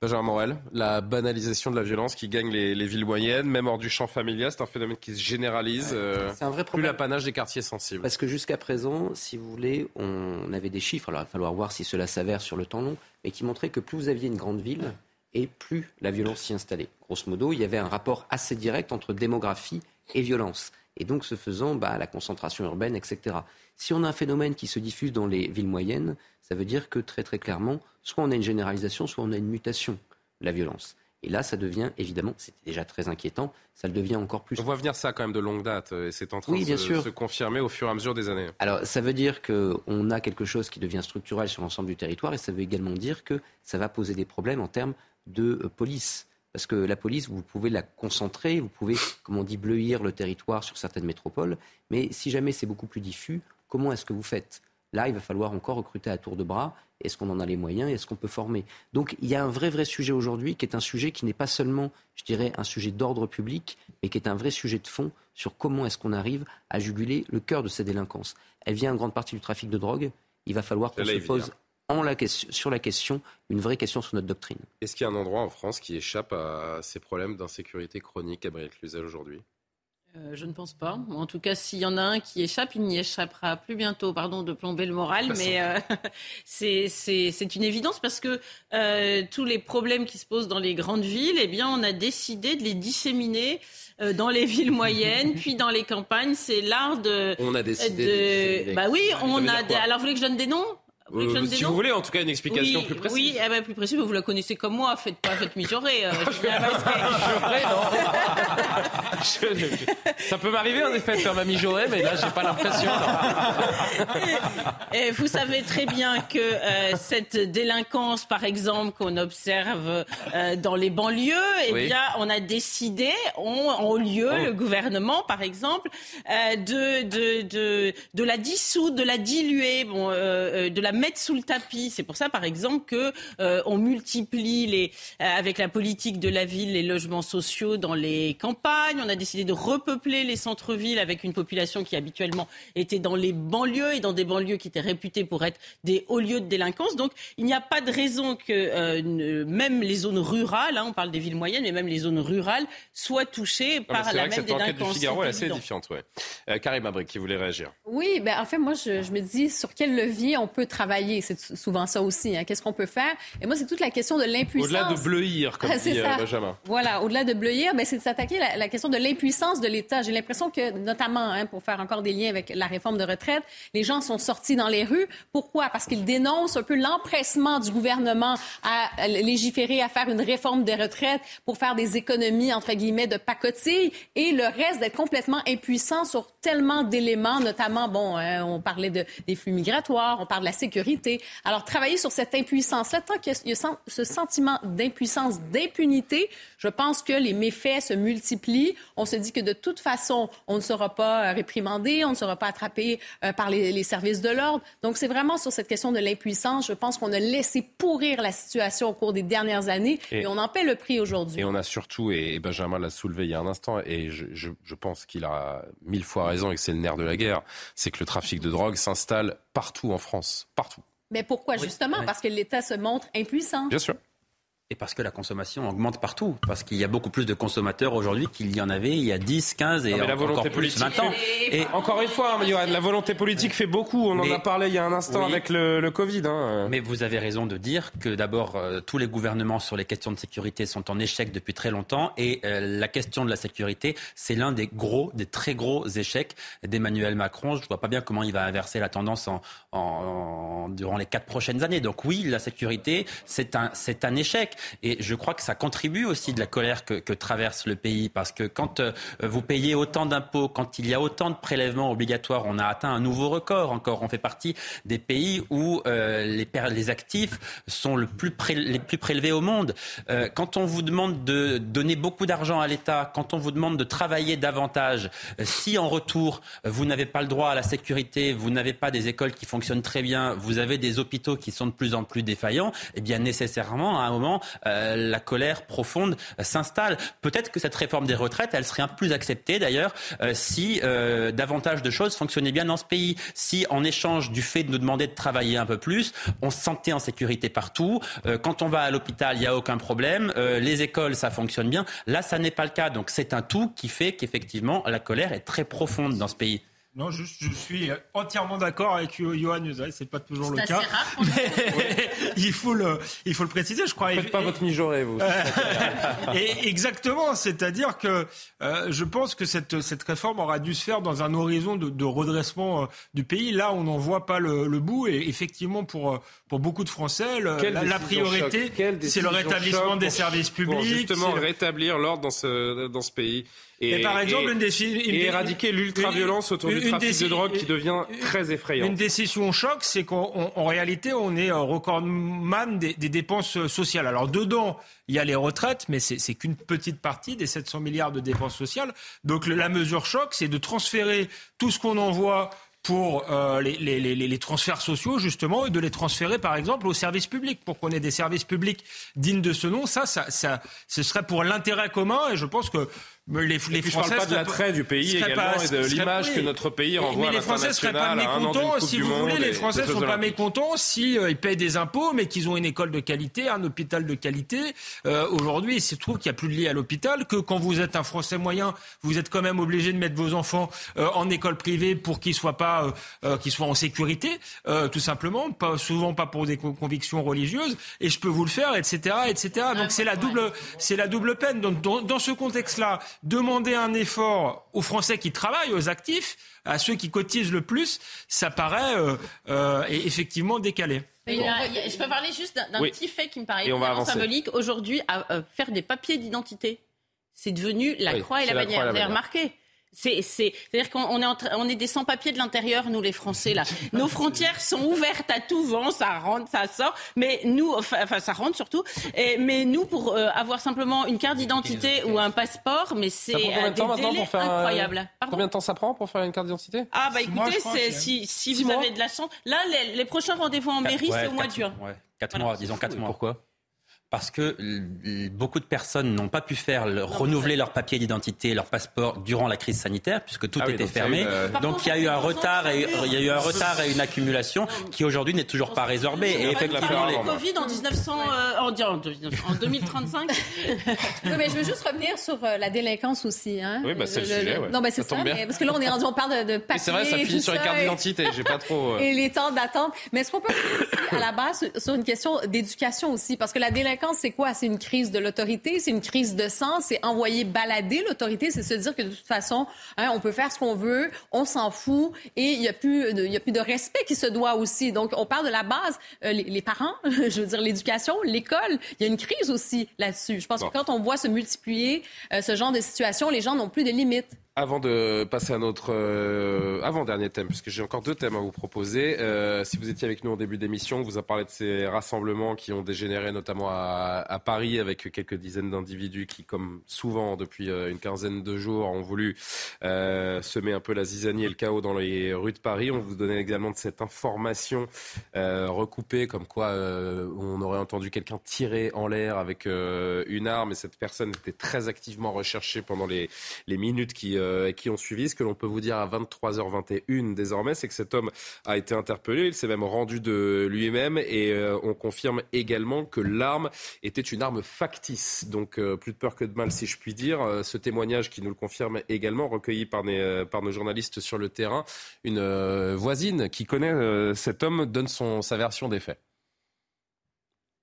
Benjamin Morel, la banalisation de la violence qui gagne les, villes moyennes, même hors du champ familial, c'est un phénomène qui se généralise. Euh, c'est un vrai problème. Plus l'apanage des quartiers sensibles. Parce que jusqu'à présent, si vous voulez, on avait des chiffres, alors il va falloir voir si cela s'avère sur le temps long, mais qui montraient que plus vous aviez une grande ville, et plus la violence s'y installait. Grosso modo, il y avait un rapport assez direct entre démographie et violence. Et donc, ce faisant, bah, la concentration urbaine, etc. Si on a un phénomène qui se diffuse dans les villes moyennes, ça veut dire que très très clairement, soit on a une généralisation, soit on a une mutation de la violence. Et là, ça devient évidemment, c'était déjà très inquiétant, ça le devient encore plus. On voit venir ça quand même de longue date, et c'est en train de se, confirmer au fur et à mesure des années. Alors, ça veut dire qu'on a quelque chose qui devient structurel sur l'ensemble du territoire, et ça veut également dire que ça va poser des problèmes en termes de euh, police. Parce que la police, vous pouvez la concentrer, vous pouvez, comme on dit, bleuir le territoire sur certaines métropoles, mais si jamais c'est beaucoup plus diffus, comment est-ce que vous faites Là, il va falloir encore recruter à tour de bras. Est-ce qu'on en a les moyens Est-ce qu'on peut former Donc, il y a un vrai, vrai sujet aujourd'hui qui est un sujet qui n'est pas seulement, je dirais, un sujet d'ordre public, mais qui est un vrai sujet de fond sur comment est-ce qu'on arrive à juguler le cœur de ces délinquances. Elle vient en grande partie du trafic de drogue. Il va falloir qu'on se pose en la question, sur la question une vraie question sur notre doctrine. Est-ce qu'il y a un endroit en France qui échappe à ces problèmes d'insécurité chronique, Gabriel Cluzel, aujourd'hui? Euh, je ne pense pas. En tout cas, s'il y en a un qui échappe, il n'y échappera plus bientôt. Pardon de plomber le moral, mais euh, [LAUGHS] c'est une évidence parce que euh, tous les problèmes qui se posent dans les grandes villes, eh bien, on a décidé de les disséminer dans les villes [LAUGHS] moyennes, puis dans les campagnes. C'est l'art de. On a décidé. De... Bah oui, on a. Alors, vous voulez que je donne des noms? Euh, si vous voulez, en tout cas, une explication plus précise. Oui, eh ben, plus précise, vous la connaissez comme moi. Faites pas, faites mijorer. Euh, [LAUGHS] [LAUGHS] Ça peut m'arriver, en effet, de faire ma mijorer, mais là, j'ai pas l'impression. [LAUGHS] Et vous savez très bien que euh, cette délinquance, par exemple, qu'on observe euh, dans les banlieues, eh bien, on a décidé, en lieu, oh. le gouvernement, par exemple, de, de, de, de la dissoudre, de la diluer, bon, de la mettre sous le tapis. C'est pour ça, par exemple, que euh, on multiplie les, euh, avec la politique de la ville les logements sociaux dans les campagnes. On a décidé de repeupler les centres-villes avec une population qui habituellement était dans les banlieues et dans des banlieues qui étaient réputées pour être des hauts lieux de délinquance. Donc, il n'y a pas de raison que euh, même les zones rurales, hein, on parle des villes moyennes, mais même les zones rurales soient touchées par la même délinquance. du Figaro est assez édifiante, ouais. Karim Abrik qui voulait réagir. Oui, ben en fait, moi, je, je me dis sur quel levier on peut travailler c'est souvent ça aussi. Hein. Qu'est-ce qu'on peut faire? Et moi, c'est toute la question de l'impuissance. Au-delà de bleuir, comme [LAUGHS] dit euh, Benjamin. Voilà, au-delà de bleuir, mais c'est de s'attaquer à la, question de l'impuissance de l'État. J'ai l'impression que, notamment, hein, pour faire encore des liens avec la réforme de retraite, les gens sont sortis dans les rues. Pourquoi? Parce qu'ils dénoncent un peu l'empressement du gouvernement à légiférer, à faire une réforme des retraites pour faire des économies, entre guillemets, de pacotille et le reste d'être complètement impuissant sur tellement d'éléments, notamment, bon, hein, on parlait de, des flux migratoires, on parle de la sécurité alors, travailler sur cette impuissance-là, tant qu'il y a ce sentiment d'impuissance, d'impunité, je pense que les méfaits se multiplient. On se dit que de toute façon, on ne sera pas euh, réprimandé, on ne sera pas attrapé euh, par les, services de l'ordre. Donc, c'est vraiment sur cette question de l'impuissance. Je pense qu'on a laissé pourrir la situation au cours des dernières années et, on en paie le prix aujourd'hui. Et on a surtout, et Benjamin l'a soulevé il y a un instant, et je, je pense qu'il a mille fois raison et que c'est le nerf de la guerre, c'est que le trafic de drogue s'installe partout en France, partout. Mais pourquoi justement? Parce que l'État se montre impuissant. Bien sûr. Et parce que la consommation augmente partout. Parce qu'il y a beaucoup plus de consommateurs aujourd'hui qu'il y en avait il y a 10, 15 et encore plus 20 ans. Et encore une fois, hein, la volonté politique fait beaucoup. On en a parlé il y a un instant avec le, Covid. Hein. Mais vous avez raison de dire que d'abord, euh, tous les gouvernements sur les questions de sécurité sont en échec depuis très longtemps. Et euh, la question de la sécurité, c'est l'un des gros, des très gros échecs d'Emmanuel Macron. Je ne vois pas bien comment il va inverser la tendance en, en, durant les quatre prochaines années. Donc oui, la sécurité, c'est un, c'est un échec. Et je crois que ça contribue aussi de la colère que, que traverse le pays. Parce que quand euh, vous payez autant d'impôts, quand il y a autant de prélèvements obligatoires, on a atteint un nouveau record encore. On fait partie des pays où euh, les, les, actifs sont le plus les plus prélevés au monde. Euh, quand on vous demande de donner beaucoup d'argent à l'État, quand on vous demande de travailler davantage, si en retour vous n'avez pas le droit à la sécurité, vous n'avez pas des écoles qui fonctionnent très bien, vous avez des hôpitaux qui sont de plus en plus défaillants, eh bien nécessairement, à un moment, euh, la colère profonde s'installe. Peut-être que cette réforme des retraites, elle serait un peu plus acceptée d'ailleurs euh, si euh, davantage de choses fonctionnaient bien dans ce pays. Si en échange du fait de nous demander de travailler un peu plus, on se sentait en sécurité partout. quand on va à l'hôpital, il n'y a aucun problème. les écoles, ça fonctionne bien. Là, ça n'est pas le cas. Donc c'est un tout qui fait qu'effectivement, la colère est très profonde dans ce pays. Non, je, je, suis entièrement d'accord avec Johan Ce c'est pas toujours le cas. [LAUGHS] il faut le, il faut le préciser, je crois. Faites pas votre mijaurée, vous. [LAUGHS] et exactement, c'est-à-dire que euh, je pense que cette, cette réforme aura dû se faire dans un horizon de, de redressement euh, du pays. Là, on n'en voit pas le, le, bout, et effectivement, pour euh, pour beaucoup de Français, la, la, priorité, c'est le rétablissement des services publics. Pour justement rétablir l'ordre dans ce dans ce pays? Et, par exemple, une décision. Et éradiquer l'ultra-violence autour du trafic de drogue qui devient très effrayant. Une décision choc, c'est qu'en réalité, on est recordman des, des, dépenses sociales. Alors, dedans, il y a les retraites, mais c'est qu'une petite partie des 700 milliards de dépenses sociales. Donc, la mesure choc, c'est de transférer tout ce qu'on envoie pour euh, les, les, les, les, transferts sociaux, justement, et de les transférer, par exemple, aux services publics, pour qu'on ait des services publics dignes de ce nom. Ça, ça, ça ce serait pour l'intérêt commun, et je pense que les, les Français. Je parle pas de l'attrait du pays également et de l'image que notre pays renvoie mais les Français seraient pas mécontents, si vous voulez, les Français ne sont pas mécontents si euh, ils payent des impôts, mais qu'ils ont une école de qualité, un hôpital de qualité. Euh, Aujourd'hui, il se trouve qu'il n'y a plus de lit à l'hôpital, que quand vous êtes un Français moyen, vous êtes quand même obligé de mettre vos enfants euh, en école privée pour qu'ils soient pas, euh, qu'ils soient en sécurité, euh, tout simplement, pas souvent pas pour des convictions religieuses. Et je peux vous le faire, etc., etc. Donc c'est la double, c'est la double peine. Donc dans, dans ce contexte-là demander un effort aux Français qui travaillent, aux actifs, à ceux qui cotisent le plus, ça paraît euh, euh, effectivement décalé. je peux parler juste d'un petit fait qui me paraît vraiment symbolique. Aujourd'hui, à, euh, faire des papiers d'identité, c'est devenu la croix et la bannière. Vous avez remarqué c'est, c'est, à dire qu'on est, on est des sans-papiers de l'intérieur, nous les Français là. Nos frontières sont ouvertes à tout vent, ça rentre, ça sort, mais nous, enfin, ça rentre surtout. Et, mais nous, pour euh, avoir simplement une carte d'identité ou un passeport, mais c'est euh, incroyables. Combien de temps ça prend pour faire une carte d'identité? Ah bah écoutez, si vous avez de la chance, là, les, prochains rendez-vous en mairie, c'est au mois de juin. Ouais. 4 mois, disons 4 mois. Pourquoi? Parce que beaucoup de personnes n'ont pas pu faire renouveler leur papier d'identité, leur passeport durant la crise sanitaire, puisque tout ah était fermé. Donc il y a eu un retard et il y a eu un retard et une accumulation qui aujourd'hui n'est toujours pas résorbée. Et effectivement, le Covid en 1900, euh, en, 2035. [LAUGHS] oui, mais je veux juste revenir sur euh, la délinquance aussi. Hein. Oui, bah c'est le, sujet. Non, mais c'est ça. parce que là, on est rendu, on parle de, de papier. C'est vrai, ça finit sur les cartes d'identité. J'ai pas trop. Euh. [LAUGHS] Et les temps d'attente. Mais est-ce qu'on peut aussi, à la base sur une question d'éducation aussi, parce que la délinquance c'est quoi? C'est une crise de l'autorité, c'est une crise de sens, c'est envoyer balader l'autorité, c'est se dire que de toute façon, hein, on peut faire ce qu'on veut, on s'en fout, et il n'y a, plus de, y a plus de respect qui se doit aussi. Donc, on parle de la base, euh, les, parents, [LAUGHS] je veux dire l'éducation, l'école, il y a une crise aussi là-dessus. Je pense que quand on voit se multiplier euh, ce genre de situation, les gens n'ont plus de limites. Avant de passer à notre euh, avant-dernier thème, puisque j'ai encore deux thèmes à vous proposer. Euh, si vous étiez avec nous au début d'émission, on vous a parlé de ces rassemblements qui ont dégénéré notamment à, Paris avec quelques dizaines d'individus qui, comme souvent depuis euh, une quinzaine de jours, ont voulu semer un peu la zizanie et le chaos dans les rues de Paris. On vous donnait également de cette information recoupée, comme quoi on aurait entendu quelqu'un tirer en l'air avec une arme et cette personne était très activement recherchée pendant les minutes qui euh, qui ont suivi. Ce que l'on peut vous dire à 23h21 désormais, c'est que cet homme a été interpellé. Il s'est même rendu de lui-même et euh, on confirme également que l'arme était une arme factice. Donc plus de peur que de mal, si je puis dire. ce témoignage qui nous le confirme également, recueilli par, par nos journalistes sur le terrain, une voisine qui connaît cet homme donne son, sa version des faits.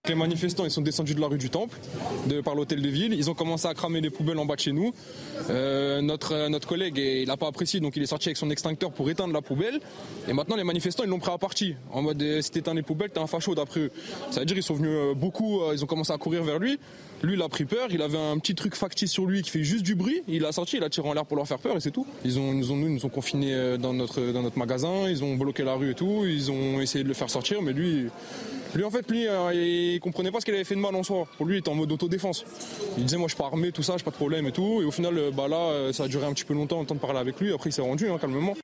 Les manifestants ils sont descendus de la rue du Temple, par l'hôtel de ville. Ils ont commencé à cramer les poubelles en bas de chez nous. Euh, notre, notre collègue, il n'a pas apprécié, donc il est sorti avec son extincteur pour éteindre la poubelle. Et maintenant, les manifestants, ils l'ont pris à partie. En mode, euh, si t'éteins les poubelles, t'es un facho d'après eux. Ça veut dire qu'ils sont venus euh, beaucoup, ils ont commencé à courir vers lui. Lui, il a pris peur. Il avait un petit truc factice sur lui qui fait juste du bruit. Il a sorti, il a tiré en l'air pour leur faire peur et c'est tout. Ils nous ont, nous, nous ont confinés dans notre, dans notre magasin. Ils ont bloqué la rue et tout. Ils ont essayé de le faire sortir, mais lui, lui, en fait, lui, euh, il comprenait pas ce qu'il avait fait de mal en soi. Pour lui, il était en mode autodéfense. Il disait, moi, je suis pas armé, tout ça, j'ai pas de problème et tout. Et au final, euh, bah là, euh, ça a duré un petit peu longtemps, le temps de parler avec lui. Après, il s'est rendu, hein, calmement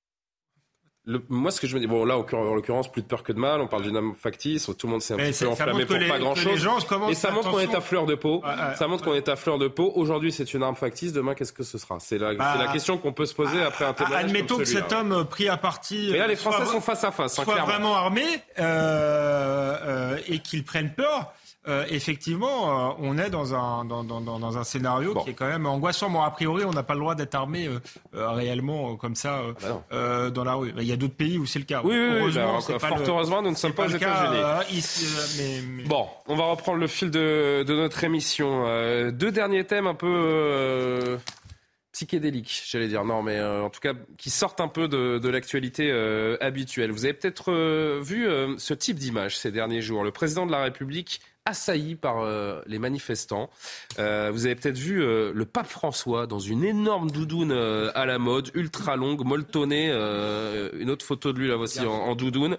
moi, ce que je me dis, bon, là, en l'occurrence, plus de peur que de mal. On parle d'une âme factice. Tout le monde s'est un petit peu enflammé pour pas grand chose. Et ça montre qu'on est à fleur de peau. ça montre qu'on est à fleur de peau. Aujourd'hui, c'est une arme factice. Demain, qu'est-ce que ce sera? C'est la, bah, la, question qu'on peut se poser après un témoignage. Admettons que cet homme pris à partie. Mais là, les Français sont face à face. Hein, soit vraiment armé euh, euh, et qu'ils prennent peur. Euh, effectivement, euh, on est dans un, dans, dans, dans un scénario qui est quand même angoissant. Bon, a priori, on n'a pas le droit d'être armé euh, réellement comme ça ah bah dans la rue. Il y a d'autres pays où c'est le cas. Oui, heureusement, bah, fort heureusement, nous ne sommes pas aux États-Unis. Bon, on va reprendre le fil de, de notre émission. deux derniers thèmes un peu psychédéliques, j'allais dire. Non, mais en tout cas, qui sortent un peu de, de l'actualité habituelle. Vous avez peut-être vu ce type d'image ces derniers jours. Le président de la République assailli par euh, les manifestants. Euh, vous avez peut-être vu euh, le pape François dans une énorme doudoune à la mode, ultra longue, molletonnée. une autre photo de lui là voici en, doudoune.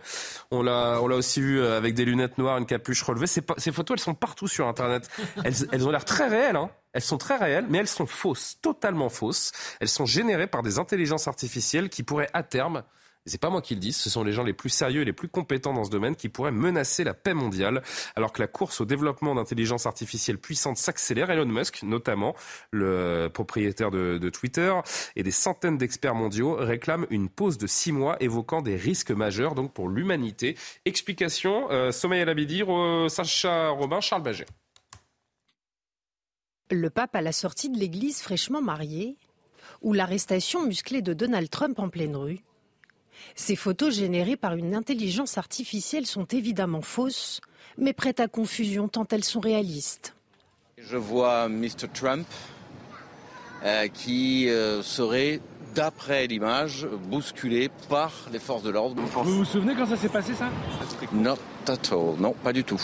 On l'a, on l'a aussi vu avec des lunettes noires, une capuche relevée. Ces, ces photos, elles sont partout sur Internet. Elles, elles ont l'air très réelles. Hein. Elles sont très réelles, mais elles sont fausses, totalement fausses. Elles sont générées par des intelligences artificielles qui pourraient à terme c'est pas moi qui le dis, ce sont les gens les plus sérieux et les plus compétents dans ce domaine qui pourraient menacer la paix mondiale. Alors que la course au développement d'intelligence artificielle puissante s'accélère, Elon Musk, notamment le propriétaire de, Twitter, et des centaines d'experts mondiaux réclament une pause de six mois évoquant des risques majeurs donc pour l'humanité. Explication, euh, Sommeil Labidi, Sacha Robin, Charles Baget. Le pape à la sortie de l'église fraîchement marié, ou l'arrestation musclée de Donald Trump en pleine rue, ces photos générées par une intelligence artificielle sont évidemment fausses, mais prêtes à confusion tant elles sont réalistes. Je vois Mr. Trump euh, qui euh, serait, d'après l'image, bousculé par les forces de l'ordre. Vous vous souvenez quand ça s'est passé ça? Not at all. Non, pas du tout.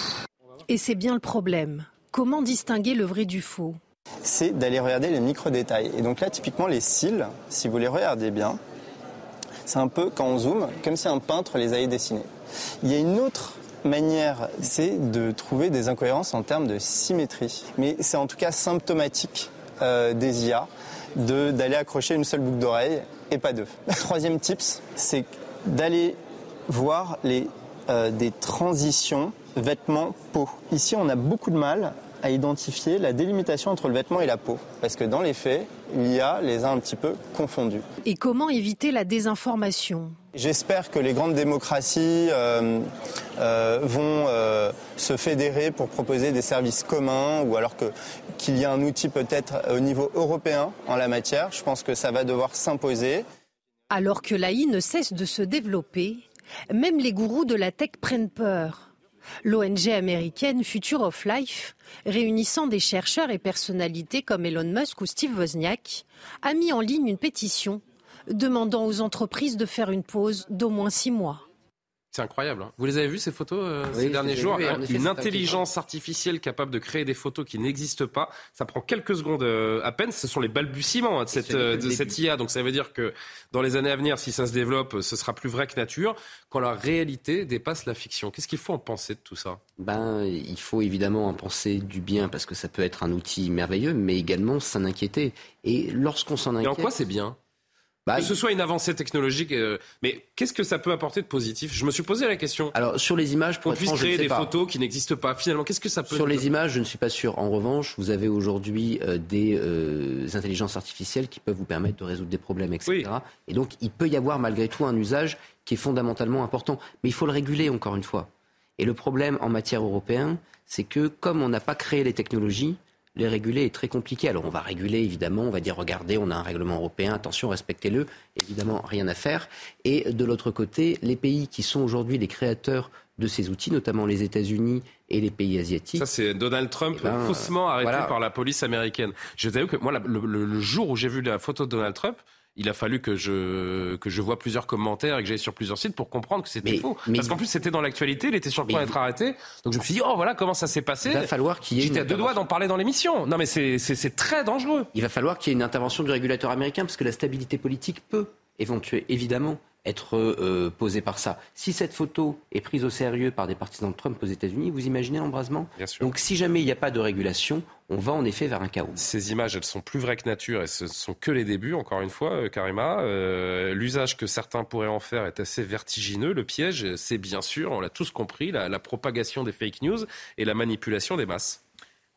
Et c'est bien le problème. Comment distinguer le vrai du faux? C'est d'aller regarder les micro-détails. Et donc là, typiquement, les cils, si vous les regardez bien, c'est un peu, quand on zoome, comme si un peintre les avait dessinés. Il y a une autre manière, c'est de trouver des incohérences en termes de symétrie. Mais c'est en tout cas symptomatique euh, des IA d'aller accrocher une seule boucle d'oreille et pas deux. [LAUGHS] Troisième tips, c'est d'aller voir les, euh, des transitions vêtements-peau. Ici, on a beaucoup de mal à identifier la délimitation entre le vêtement et la peau. Parce que dans les faits, l'IA les a un petit peu confondus. Et comment éviter la désinformation? J'espère que les grandes démocraties euh, euh, vont euh, se fédérer pour proposer des services communs ou alors qu'il y a un outil peut-être au niveau européen en la matière. Je pense que ça va devoir s'imposer. Alors que l'AI ne cesse de se développer, même les gourous de la tech prennent peur. L'ONG américaine Future of Life, réunissant des chercheurs et personnalités comme Elon Musk ou Steve Wozniak, a mis en ligne une pétition demandant aux entreprises de faire une pause d'au moins six mois. C'est incroyable. Hein. Vous les avez vues ces photos euh, ces derniers jours Une intelligence artificielle capable de créer des photos qui n'existent pas. Ça prend quelques secondes euh, à peine. Ce sont les balbutiements hein, de, cette, euh, de cette IA. Donc ça veut dire que dans les années à venir, si ça se développe, ce sera plus vrai que nature. Quand la réalité dépasse la fiction. Qu'est-ce qu'il faut en penser de tout ça? Ben, il faut évidemment en penser du bien parce que ça peut être un outil merveilleux, mais également s'en inquiéter. Et lorsqu'on s'en inquiète. Et en quoi c'est bien? Bah, que ce soit une avancée technologique, euh, mais qu'est-ce que ça peut apporter de positif? Je me suis posé la question. Alors sur les images, pour on puisse créer des photos qui n'existent pas. Finalement, qu'est-ce que ça peut Sur les images, je ne suis pas sûr. En revanche, vous avez aujourd'hui euh, des euh, intelligences artificielles qui peuvent vous permettre de résoudre des problèmes, etc. Et donc, il peut y avoir malgré tout un usage qui est fondamentalement important, mais il faut le réguler encore une fois. Et le problème en matière européenne, c'est que comme on n'a pas créé les technologies, les réguler est très compliqué. Alors on va réguler, évidemment, on va dire, regardez, on a un règlement européen, attention, respectez-le, évidemment, rien à faire. Et de l'autre côté, les pays qui sont aujourd'hui les créateurs de ces outils, notamment les États-Unis et les pays asiatiques. Ça, c'est Donald Trump eh ben, faussement arrêté par la police américaine. Je vous que moi, le jour où j'ai vu la photo de Donald Trump, il a fallu que je, que je vois plusieurs commentaires et que j'aille sur plusieurs sites pour comprendre que c'était faux. Parce qu'en plus, c'était dans l'actualité, il était sur le point d'être arrêté. Donc je me suis dit, oh voilà comment ça s'est passé. Il va falloir qu'il y ait. J'étais à deux doigts d'en parler dans l'émission. Non, mais c'est très dangereux. Il va falloir qu'il y ait une intervention du régulateur américain parce que la stabilité politique peut éventuer, évidemment, être euh, posée par ça. Si cette photo est prise au sérieux par des partisans de Trump aux États-Unis, vous imaginez l'embrasement? Donc si jamais il n'y a pas de régulation, on va en effet vers un chaos. Ces images, elles sont plus vraies que nature et ce sont que les débuts, encore une fois, euh, Karima. Euh, l'usage que certains pourraient en faire est assez vertigineux. Le piège, c'est bien sûr, on l'a tous compris, la propagation des fake news et la manipulation des masses.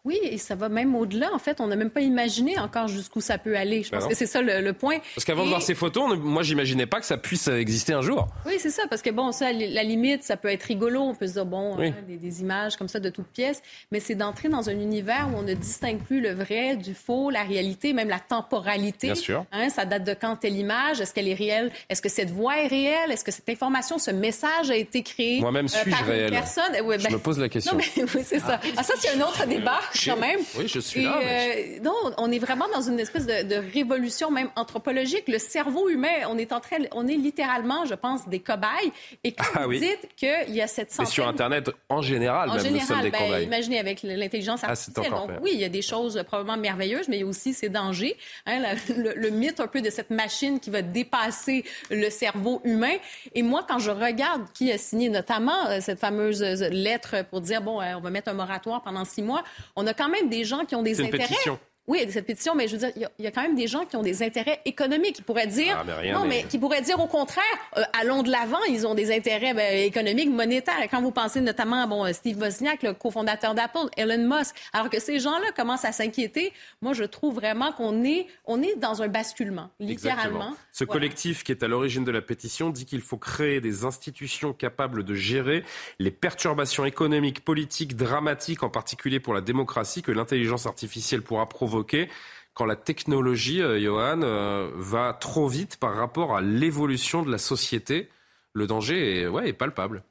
Oui, et ça va même au-delà. En fait, on n'a même pas imaginé encore jusqu'où ça peut aller. Je ben pense que c'est ça le, point. Parce qu'avant de voir ces photos, moi, j'imaginais pas que ça puisse exister un jour. Oui, c'est ça. Parce que bon, ça, la limite, ça peut être rigolo. On peut se dire, bon, hein, des, images comme ça de toutes pièces. Mais c'est d'entrer dans un univers où on ne distingue plus le vrai du faux, la réalité, même la temporalité. Bien sûr. Hein, ça date de quand telle image? Est-ce qu'elle est réelle? Est-ce que cette voix est réelle? Est-ce que cette information, ce message a été créé Moi-même euh, suis-je réel? Personne? je ben, me pose la [LAUGHS] question. Non, mais, oui, c'est ça. Ah, ça, c'est un autre débat, [LAUGHS] quand même. Oui, je suis là. Euh, non, on est vraiment dans une espèce de, révolution même anthropologique. Le cerveau humain, on est en train, on est littéralement, je pense, des cobayes. Et quand ah, vous dites qu'il y a cette centaine... Et sur Internet, en général, en même, général, nous sommes des ben, cobayes. Imaginez avec l'intelligence ah, artificielle. Donc oui, il y a des choses probablement merveilleuses, mais il y a aussi ces dangers. Hein, [LAUGHS] le, mythe un peu de cette machine qui va dépasser le cerveau humain. Et moi, quand je regarde qui a signé notamment euh, cette fameuse euh, lettre pour dire, bon, on va mettre un moratoire pendant six mois, on a quand même des gens qui ont des intérêts. Pétition. Oui, cette pétition, mais je veux dire, il y, a quand même des gens qui ont des intérêts économiques, qui pourraient dire, ah, non, mais... qui pourraient dire au contraire, euh, allons de l'avant, ils ont des intérêts ben, économiques, monétaires. Quand vous pensez notamment à bon, Steve Wozniak, le cofondateur d'Apple, Elon Musk, alors que ces gens-là commencent à s'inquiéter, moi, je trouve vraiment qu'on est, on est dans un basculement, littéralement. Ce collectif qui est à l'origine de la pétition dit qu'il faut créer des institutions capables de gérer les perturbations économiques, politiques, dramatiques, en particulier pour la démocratie, que l'intelligence artificielle pourra provoquer quand la technologie, euh, Johan, euh, va trop vite par rapport à l'évolution de la société. Le danger est, palpable.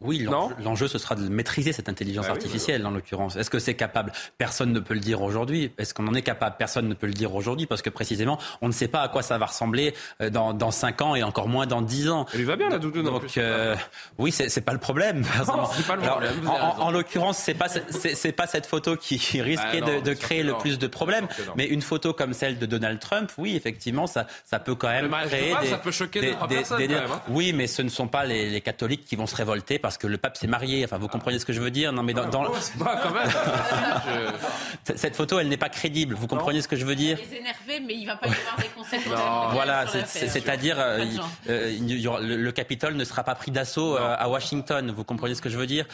Oui, l'enjeu, ce sera de maîtriser cette intelligence bah artificielle, en l'occurrence. Est-ce que c'est capable? Personne ne peut le dire aujourd'hui. Est-ce qu'on en est capable? Personne ne peut le dire aujourd'hui, parce que précisément, on ne sait pas à quoi ça va ressembler euh, dans, dans 5 ans et encore moins dans 10 ans. Elle va bien, la doudoune. Donc, euh, oui, c'est pas le problème. pas le problème. en, l'occurrence, c'est pas c'est pas cette photo qui risquait bah de, créer le plus de problèmes, mais une photo comme celle de Donald Trump, oui, effectivement, ça, ça peut quand même créer des, ça peut choquer des, des, hein. Oui, mais ce ne sont pas les, les catholiques qui vont se révolter parce que le pape s'est marié. Enfin, vous comprenez ce que je veux dire Non, mais dans, quand même. [LAUGHS] cette photo, elle n'est pas crédible. Vous comprenez ce que je veux dire? Il est énervé, mais il va pas y avoir des conséquences. Voilà, c'est-à-dire euh, euh, le Capitole ne sera pas pris d'assaut euh, à Washington. Vous comprenez ce que je veux dire?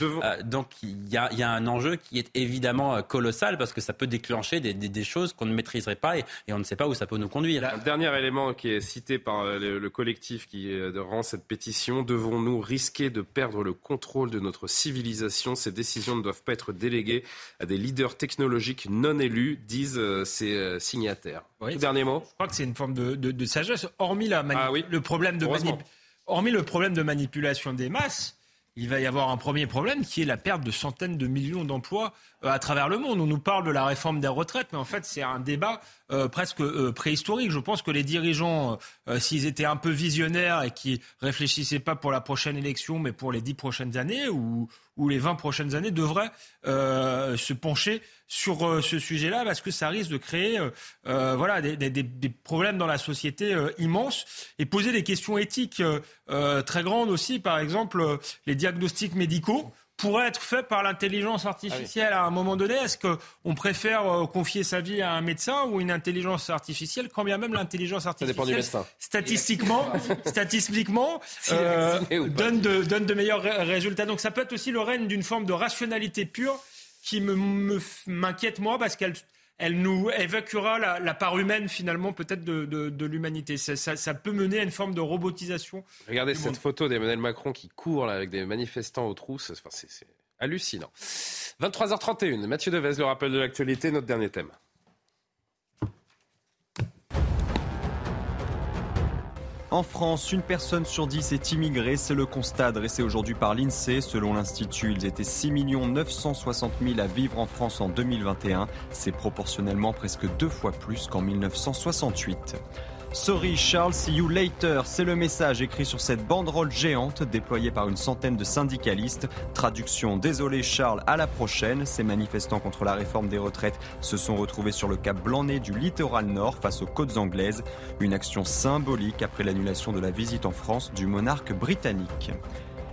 Donc il y, a, un enjeu qui est évidemment colossal parce que ça peut déclencher des, choses qu'on ne maîtriserait pas et, on ne sait pas où ça peut nous conduire. Un dernier élément qui est cité par le collectif qui rend cette pétition devons-nous risquer de perdre le contrôle de notre civilisation. Ces décisions ne doivent pas être déléguées à des leaders technologiques non élus, disent euh, ces euh, signataires. Dernier mot. Je crois que c'est une forme de, sagesse, hormis la ah le problème de hormis le problème de manipulation des masses il va y avoir un premier problème qui est la perte de centaines de millions d'emplois à travers le monde. On nous parle de la réforme des retraites, mais en fait, c'est un débat euh, presque euh, préhistorique. Je pense que les dirigeants, s'ils étaient un peu visionnaires et qui réfléchissaient pas pour la prochaine élection, mais pour les dix prochaines années ou, ou les 20 prochaines années devraient euh, se pencher sur euh, ce sujet-là parce que ça risque de créer euh, voilà, des, des, des, problèmes dans la société immenses et poser des questions éthiques très grandes aussi. Par exemple, les diagnostics médicaux pourrait être fait par l'intelligence artificielle à un moment donné. Est-ce qu'on préfère euh, confier sa vie à un médecin ou une intelligence artificielle, quand bien même l'intelligence artificielle, statistiquement, [LAUGHS] statistiquement euh, donne, de, donne de meilleurs résultats. Donc ça peut être aussi le règne d'une forme de rationalité pure qui m'inquiète moi parce qu'elle elle nous évacuera la, part humaine finalement peut-être de, l'humanité. Ça, peut mener à une forme de robotisation. Regardez cette photo d'Emmanuel Macron qui court avec des manifestants aux trousses. c'est hallucinant. 23h31, Mathieu Devez, le rappel de l'actualité, notre dernier thème. En France, une personne sur dix est immigrée. C'est le constat dressé aujourd'hui par l'INSEE. Selon l'Institut, ils étaient 6 960 000 à vivre en France en 2021. C'est proportionnellement presque deux fois plus qu'en 1968. Sorry Charles, see you later, c'est le message écrit sur cette banderole géante déployée par une centaine de syndicalistes. Traduction Désolé Charles, à la prochaine. Ces manifestants contre la réforme des retraites se sont retrouvés sur le cap Blanc-Nez du littoral nord face aux côtes anglaises. Une action symbolique après l'annulation de la visite en France du monarque britannique.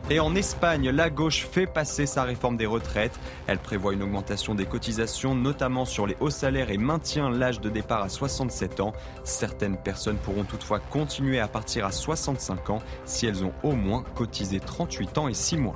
Et en Espagne, la gauche fait passer sa réforme des retraites. Elle prévoit une augmentation des cotisations, notamment sur les hauts salaires et maintient l'âge de départ à 67 ans. Certaines personnes pourront toutefois continuer à partir à 65 ans si elles ont au moins cotisé 38 ans et 6 mois.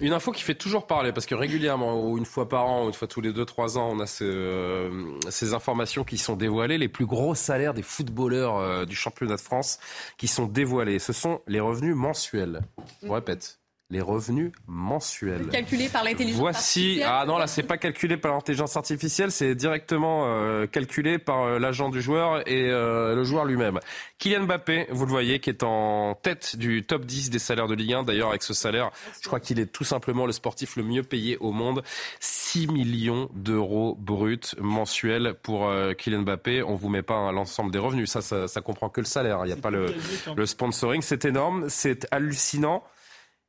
Une info qui fait toujours parler, parce que régulièrement, ou une fois par an, ou une fois tous les 2-3 ans, on a euh, ces informations qui sont dévoilées. Les plus gros salaires des footballeurs euh, du championnat de France qui sont dévoilés. Ce sont les revenus mensuels. Je répète, les revenus mensuels. Calculés par l'intelligence Voici, ah non, là, c'est pas calculé par l'intelligence artificielle, c'est directement euh, calculé par euh, l'agent du joueur et euh, le joueur lui-même. Kylian Mbappé, vous le voyez, qui est en tête du top 10 des salaires de Ligue 1. D'ailleurs, avec ce salaire, je crois qu'il est tout simplement le sportif le mieux payé au monde. 6 millions d'euros bruts mensuels pour Kylian Mbappé. On vous met pas l'ensemble des revenus. Ça, ça, ça, comprend que le salaire. Il n'y a pas le, le sponsoring. C'est énorme, c'est hallucinant.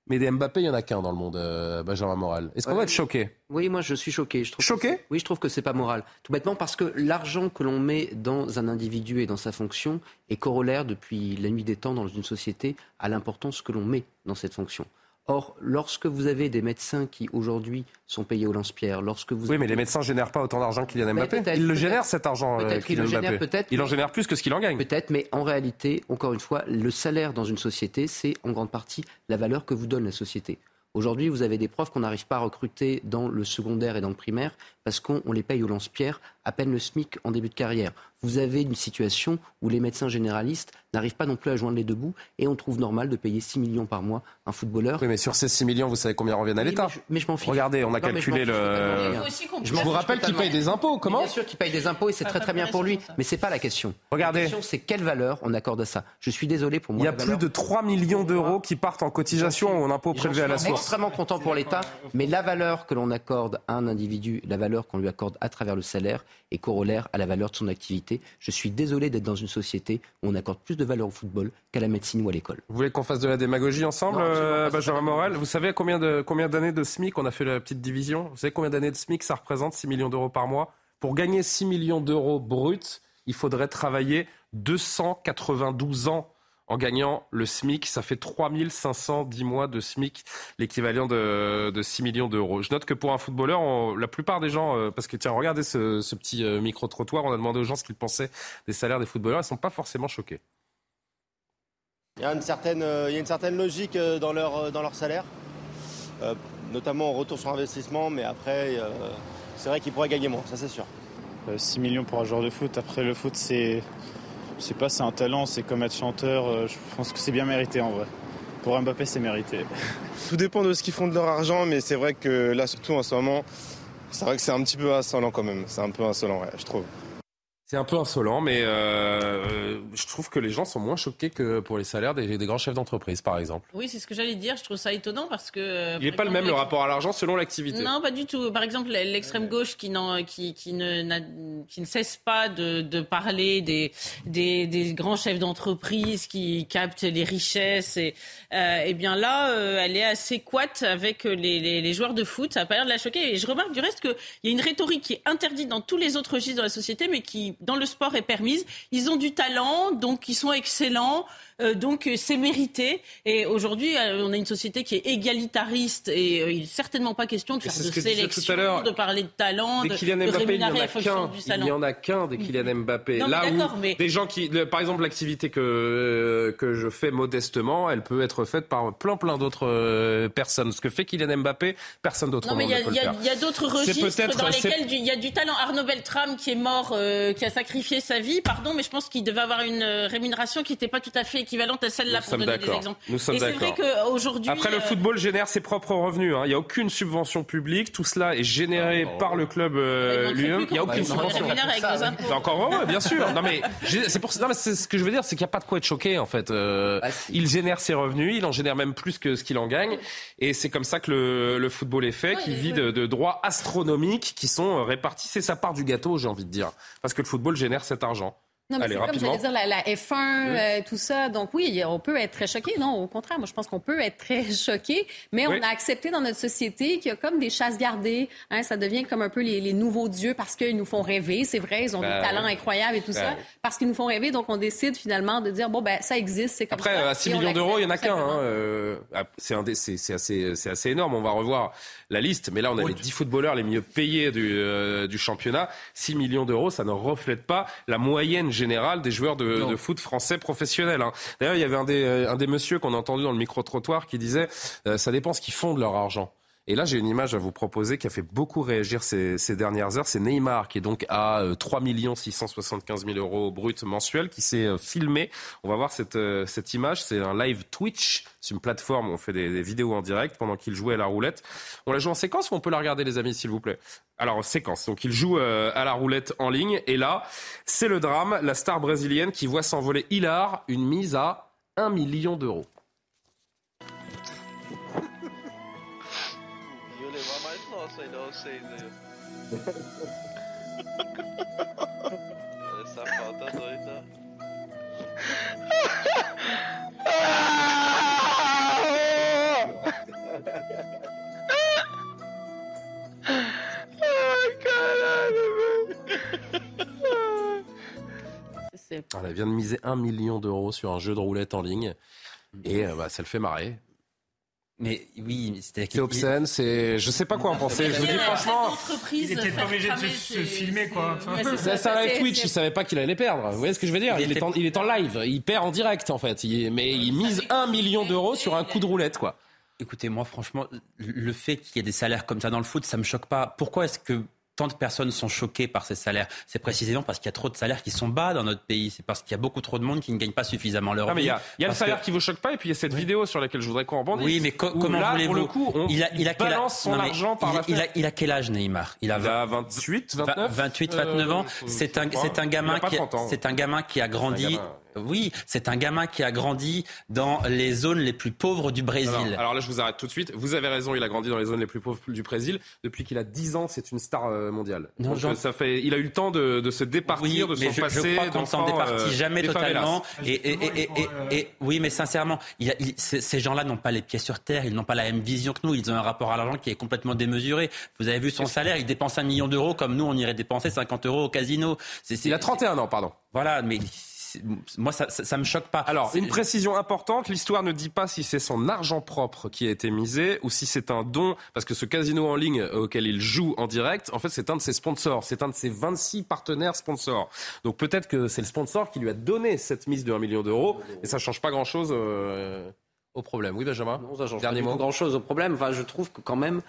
Mais des Mbappé, il n'y en a qu'un dans le monde, euh, Benjamin Moral. Est-ce qu'on va être choqué? Oui, moi je suis choqué. Je trouve choqué? Oui, je trouve que c'est pas moral. Tout bêtement parce que l'argent que l'on met dans un individu et dans sa fonction est corollaire depuis la nuit des temps dans une société à l'importance que l'on met dans cette fonction. Or, lorsque vous avez des médecins qui aujourd'hui sont payés au lance-pierre, lorsque vous oui, mais les médecins génèrent pas autant d'argent qu'il y en a Mbappé. Ils le génèrent cet argent. Peut-être qu'il le génère, peut-être. Il en génère plus que ce qu'il en gagne. Peut-être, mais en réalité, encore une fois, le salaire dans une société, c'est en grande partie la valeur que vous donne la société. Aujourd'hui, vous avez des profs qu'on n'arrive pas à recruter dans le secondaire et dans le primaire parce qu'on les paye au lance-pierre à peine le SMIC en début de carrière. Vous avez une situation où les médecins généralistes n'arrivent pas non plus à joindre les deux bouts et on trouve normal de payer 6 millions par mois un footballeur. Oui, mais sur ces 6 millions, vous savez combien reviennent à l'État Mais je, m'en fiche. Regardez, on a calculé le. Je vous rappelle qu'il paye des impôts. Comment Bien sûr qu'il paye des impôts et c'est très très bien pour lui. Mais c'est pas la question. Regardez. La question, c'est quelle valeur on accorde à ça. Je suis désolé pour moi. Il y a plus de 3 millions d'euros qui partent en cotisation ou en impôts prélevés à la source. Je suis extrêmement content pour l'État, mais la valeur que l'on accorde à un individu, la valeur qu'on lui accorde à travers le salaire, est corollaire à la valeur de son activité. Je suis désolé d'être dans une société où on accorde plus de valeur au football qu'à la médecine ou à l'école. Vous voulez qu'on fasse de la démagogie ensemble, euh, Benjamin Morel? Vous savez combien de combien d'années de SMIC on a fait la petite division? Vous savez combien d'années de SMIC ça représente 6 millions d'euros par mois? Pour gagner 6 millions d'euros bruts, il faudrait travailler 292 ans en gagnant le SMIC. Ça fait 3510 mois de SMIC, l'équivalent de, 6 millions d'euros. Je note que pour un footballeur, la plupart des gens, euh, parce que tiens, regardez ce, petit euh, micro-trottoir, on a demandé aux gens ce qu'ils pensaient des salaires des footballeurs, ils ne sont pas forcément choqués. Il y a une certaine, euh, il y a une certaine logique dans leur, dans leur salaire, notamment en retour sur investissement, mais après, c'est vrai qu'ils pourraient gagner moins, ça c'est sûr. 6 millions pour un joueur de foot, après le foot c'est je sais pas, c'est un talent, c'est comme être chanteur. Euh, je pense que c'est bien mérité en vrai. Pour Mbappé, c'est mérité. [LAUGHS] Tout dépend de ce qu'ils font de leur argent, mais c'est vrai que là, surtout en ce moment, c'est vrai que c'est un petit peu insolent quand même. C'est un peu insolent, je trouve. C'est un peu insolent, mais euh, je trouve que les gens sont moins choqués que pour les salaires des, grands chefs d'entreprise, par exemple. Oui, c'est ce que j'allais dire. Je trouve ça étonnant parce que. Euh, Il n'est pas le même le rapport à l'argent selon l'activité. Non, pas du tout. Par exemple, l'extrême gauche qui, qui, qui, ne, qui ne cesse pas de, de parler des, des, des, grands chefs d'entreprise qui captent les richesses. Et euh, eh bien là, euh, elle est assez coite avec les, les, les, joueurs de foot. Ça n'a pas l'air de la choquer. Et je remarque du reste qu'il y a une rhétorique qui est interdite dans tous les autres registres de la société, mais qui dans le sport est permise. Ils ont du talent, donc ils sont excellents. Euh, donc euh, c'est mérité. Et aujourd'hui, euh, on a une société qui est égalitariste et il n'est certainement pas question de faire de sélection, de parler de talent, de, Kylian Mbappé, n'y en a qu'un. Il n'y en a qu'un des Kylian Mbappé. Là où des gens qui, par exemple, l'activité que que je fais modestement, elle peut être faite par plein plein d'autres personnes. Ce que fait Kylian Mbappé, personne d'autre. Non, mais il y a, d'autres registres dans lesquels il y a du talent. Arnaud Beltrame qui est mort, qui a sacrifié sa vie, pardon, mais je pense qu'il devait avoir une rémunération qui n'était pas tout à fait équivalente à celle-là pour donner des exemples. Nous sommes qu'aujourd'hui. Après, le euh, football génère ses propres revenus. Hein. Il n'y a aucune subvention publique. Tout cela est généré ah, par le club euh, lui-même. Il n'y a aucune subvention. C'est encore heureux, bien sûr. Non, mais c'est pour non, mais ce que je veux dire, c'est qu'il n'y a pas de quoi être choqué, en fait. Euh, ah, il génère ses revenus. Il en génère même plus que ce qu'il en gagne. Et c'est comme ça que le, le football est fait, qui vit de, de droits astronomiques qui sont répartis. C'est sa part du gâteau, j'ai envie de dire. Parce que le football génère cet argent. Non, mais c'est comme j'allais dire, la, F1, euh, tout ça. Donc oui, on peut être très choqué. Non, au contraire, moi je pense qu'on peut être très [LAUGHS] choqué, mais on a accepté dans notre société qu'il y a comme des chasses gardées. Hein, ça devient comme un peu les, nouveaux dieux parce qu'ils nous font rêver. C'est vrai, ils ont des ben talents incroyables et tout ben ça. Parce qu'ils nous font rêver, donc on décide finalement de dire, bon, ben ça existe, c'est comme Après, ça. À 6 millions d'euros, il n'y en a qu'un. Hein, euh, ah, c'est assez, assez énorme. On va revoir la liste. Mais là, on a les 10 footballeurs les mieux payés du, euh, du championnat. 6 millions d'euros, ça ne reflète pas la moyenne générale des joueurs de, de foot français professionnels. Hein. D'ailleurs, il y avait un des, euh, un des messieurs qu'on a entendu dans le micro-trottoir qui disait euh, ça dépend ce qu'ils font de leur argent. Et là, j'ai une image à vous proposer qui a fait beaucoup réagir ces, ces dernières heures. C'est Neymar qui est donc à 3 675 000 euros brut mensuels, qui s'est euh, filmé. On va voir cette, euh, cette image. C'est un live Twitch. C'est une plateforme où on fait des, vidéos en direct pendant qu'il jouait à la roulette. On la joue en séquence ou on peut la regarder, les amis, s'il vous plaît? Alors, séquence. Donc, il joue euh, à la roulette en ligne. Et là, c'est le drame. La star brésilienne qui voit s'envoler Hilar une mise à 1 million d'euros. Essa falta doida. Ai, caralho, velho. Elle vient de miser un million d'euros sur un jeu de roulette en ligne. Et euh, bah, ça le fait marrer. Mais oui, c'est obscène, c'est. Je sais pas quoi en penser. Je vous dis franchement. Il était pas obligé de se, filmer, quoi. C'est un live Twitch, il savait pas qu'il allait perdre. Vous voyez ce que je veux dire? Il, est en, il est en live, il perd en direct, en fait. mais il mise un million d'euros sur un coup de roulette, quoi. Écoutez, moi, franchement, le fait qu'il y ait des salaires comme ça dans le foot, ça me choque pas. Pourquoi est-ce que tant de personnes sont choquées par ces salaires C'est précisément parce qu'il y a trop de salaires qui sont bas dans notre pays. C'est parce qu'il y a beaucoup trop de monde qui ne gagne pas suffisamment leur vie. Il y a, y a le salaire qui vous choque pas et puis il y a cette vidéo sur laquelle je voudrais qu'on rebondisse. Oui, mais comment voulez-vous le coup, on il, a, il, a balance son argent par il, la il, a, quel âge Neymar? Il a, 28, 29 28, 29 ans. C'est un, c'est un gamin qui, c'est un gamin qui a grandi oui, c'est un gamin qui a grandi dans les zones les plus pauvres du Brésil. Alors, là, je vous arrête tout de suite. Vous avez raison, il a grandi dans les zones les plus pauvres du Brésil. Depuis qu'il a 10 ans, c'est une star euh, mondiale. Non, Donc, ça fait, il a eu le temps de, se départir de son je, passé. Je crois qu'on s'en départit euh, jamais totalement. Et, oui, mais sincèrement, ces gens-là n'ont pas les pieds sur terre, ils n'ont pas la même vision que nous. Ils ont un rapport à l'argent qui est complètement démesuré. Vous avez vu son salaire, il dépense un million d'euros comme nous, on irait dépenser 50 euros au casino. il a 31 ans, pardon. Voilà, mais moi, ça, ça, me choque pas. Alors, une précision importante, l'histoire ne dit pas si c'est son argent propre qui a été misé ou si c'est un don, parce que ce casino en ligne auquel il joue en direct, en fait, c'est un de ses sponsors, c'est un de ses 26 partenaires sponsors. Donc peut-être que c'est le sponsor qui lui a donné cette mise de 1 million d'euros, et ça change pas grand-chose. Euh, au problème. Oui, Benjamin Non, ça change Dernier pas grand-chose au problème. Enfin, je trouve que quand même,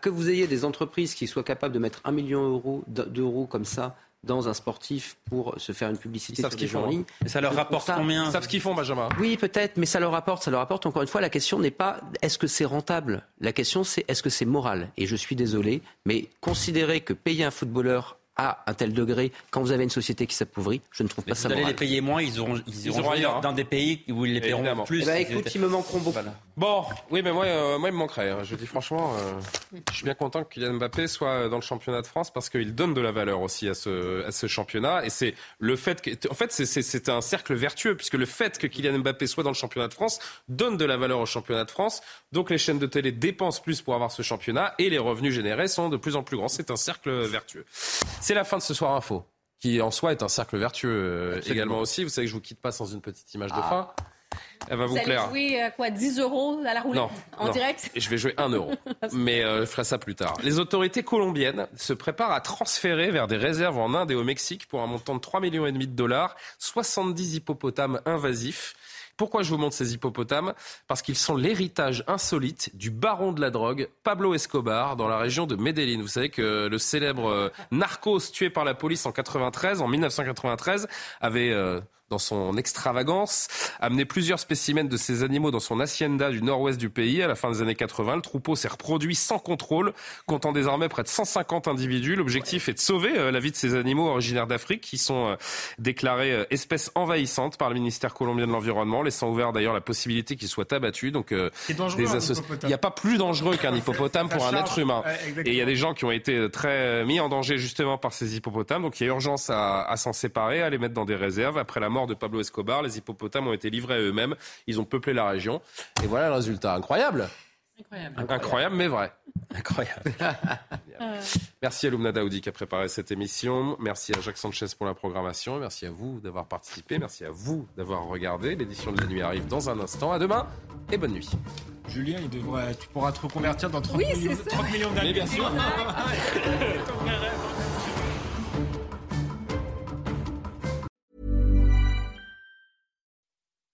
que vous ayez des entreprises qui soient capables de mettre 1 million d'euros comme ça dans un sportif pour se faire une publicité sur des en ligne. ça leur rapporte combien Ils savent ce qu'ils font, Benjamin. Oui, peut-être, mais ça leur rapporte. Ça leur rapporte. Encore une fois, la question n'est pas est-ce que c'est rentable. La question, c'est est-ce que c'est moral. Et je suis désolé, mais considérer que payer un footballeur à un tel degré quand vous avez une société qui s'appauvrit, je ne trouve pas ça moral. Vous allez les payer moins, ils auront, ils, ils dans des pays où ils les paieront plus. Eh ben, écoute, ils me manqueront beaucoup. Bon, oui, mais moi, euh, moi, il me manquerait. Hein. Je dis franchement, euh, je suis bien content que Kylian Mbappé soit dans le championnat de France parce qu'il donne de la valeur aussi à ce, à ce championnat. Et c'est le fait que, en fait, c'est un cercle vertueux puisque le fait que Kylian Mbappé soit dans le championnat de France donne de la valeur au championnat de France. Donc les chaînes de télé dépensent plus pour avoir ce championnat et les revenus générés sont de plus en plus grands. C'est un cercle vertueux. C'est la fin de ce soir info qui en soi est un cercle vertueux également aussi. Vous savez que je vous quitte pas sans une petite image de ah. fin. Elle va vous, vous plaire. Allez jouer quoi 10 euros à la roulette en direct Je vais jouer 1 euro, [LAUGHS] mais je ferai ça plus tard. Les autorités colombiennes se préparent à transférer vers des réserves en Inde et au Mexique pour un montant de 3,5 millions de dollars 70 hippopotames invasifs pourquoi je vous montre ces hippopotames? Parce qu'ils sont l'héritage insolite du baron de la drogue, Pablo Escobar, dans la région de Medellín. Vous savez que le célèbre euh, narcos tué par la police en 93, en 1993, avait euh, dans son extravagance, amené plusieurs spécimens de ces animaux dans son hacienda du nord-ouest du pays. À la fin des années 80, le troupeau s'est reproduit sans contrôle, comptant désormais près de 150 individus. L'objectif est de sauver euh, la vie de ces animaux originaires d'Afrique qui sont euh, déclarés euh, espèces envahissantes par le ministère colombien de l'Environnement, laissant ouvert d'ailleurs la possibilité qu'ils soient abattus. Donc, il n'y a pas plus dangereux qu'un [LAUGHS] hippopotame pour un être humain. Et il y a des gens qui ont été très mis en danger justement par ces hippopotames. Donc il y a urgence à, à s'en séparer, à les mettre dans des réserves. Après la mort de Pablo Escobar. Les hippopotames ont été livrés à eux-mêmes. Ils ont peuplé la région. Et voilà le résultat. Incroyable. Incroyable. Incroyable, mais vrai. Incroyable. [LAUGHS] Merci à Lumna Daoudi qui a préparé cette émission. Merci à Jacques Sanchez pour la programmation. Merci à vous d'avoir participé. Merci à vous d'avoir regardé. L'édition de la nuit arrive dans un instant. À demain et bonne nuit. Julien, il devrait, tu pourras te reconvertir dans 30 millions, 30 millions d'années. bien sûr. [LAUGHS]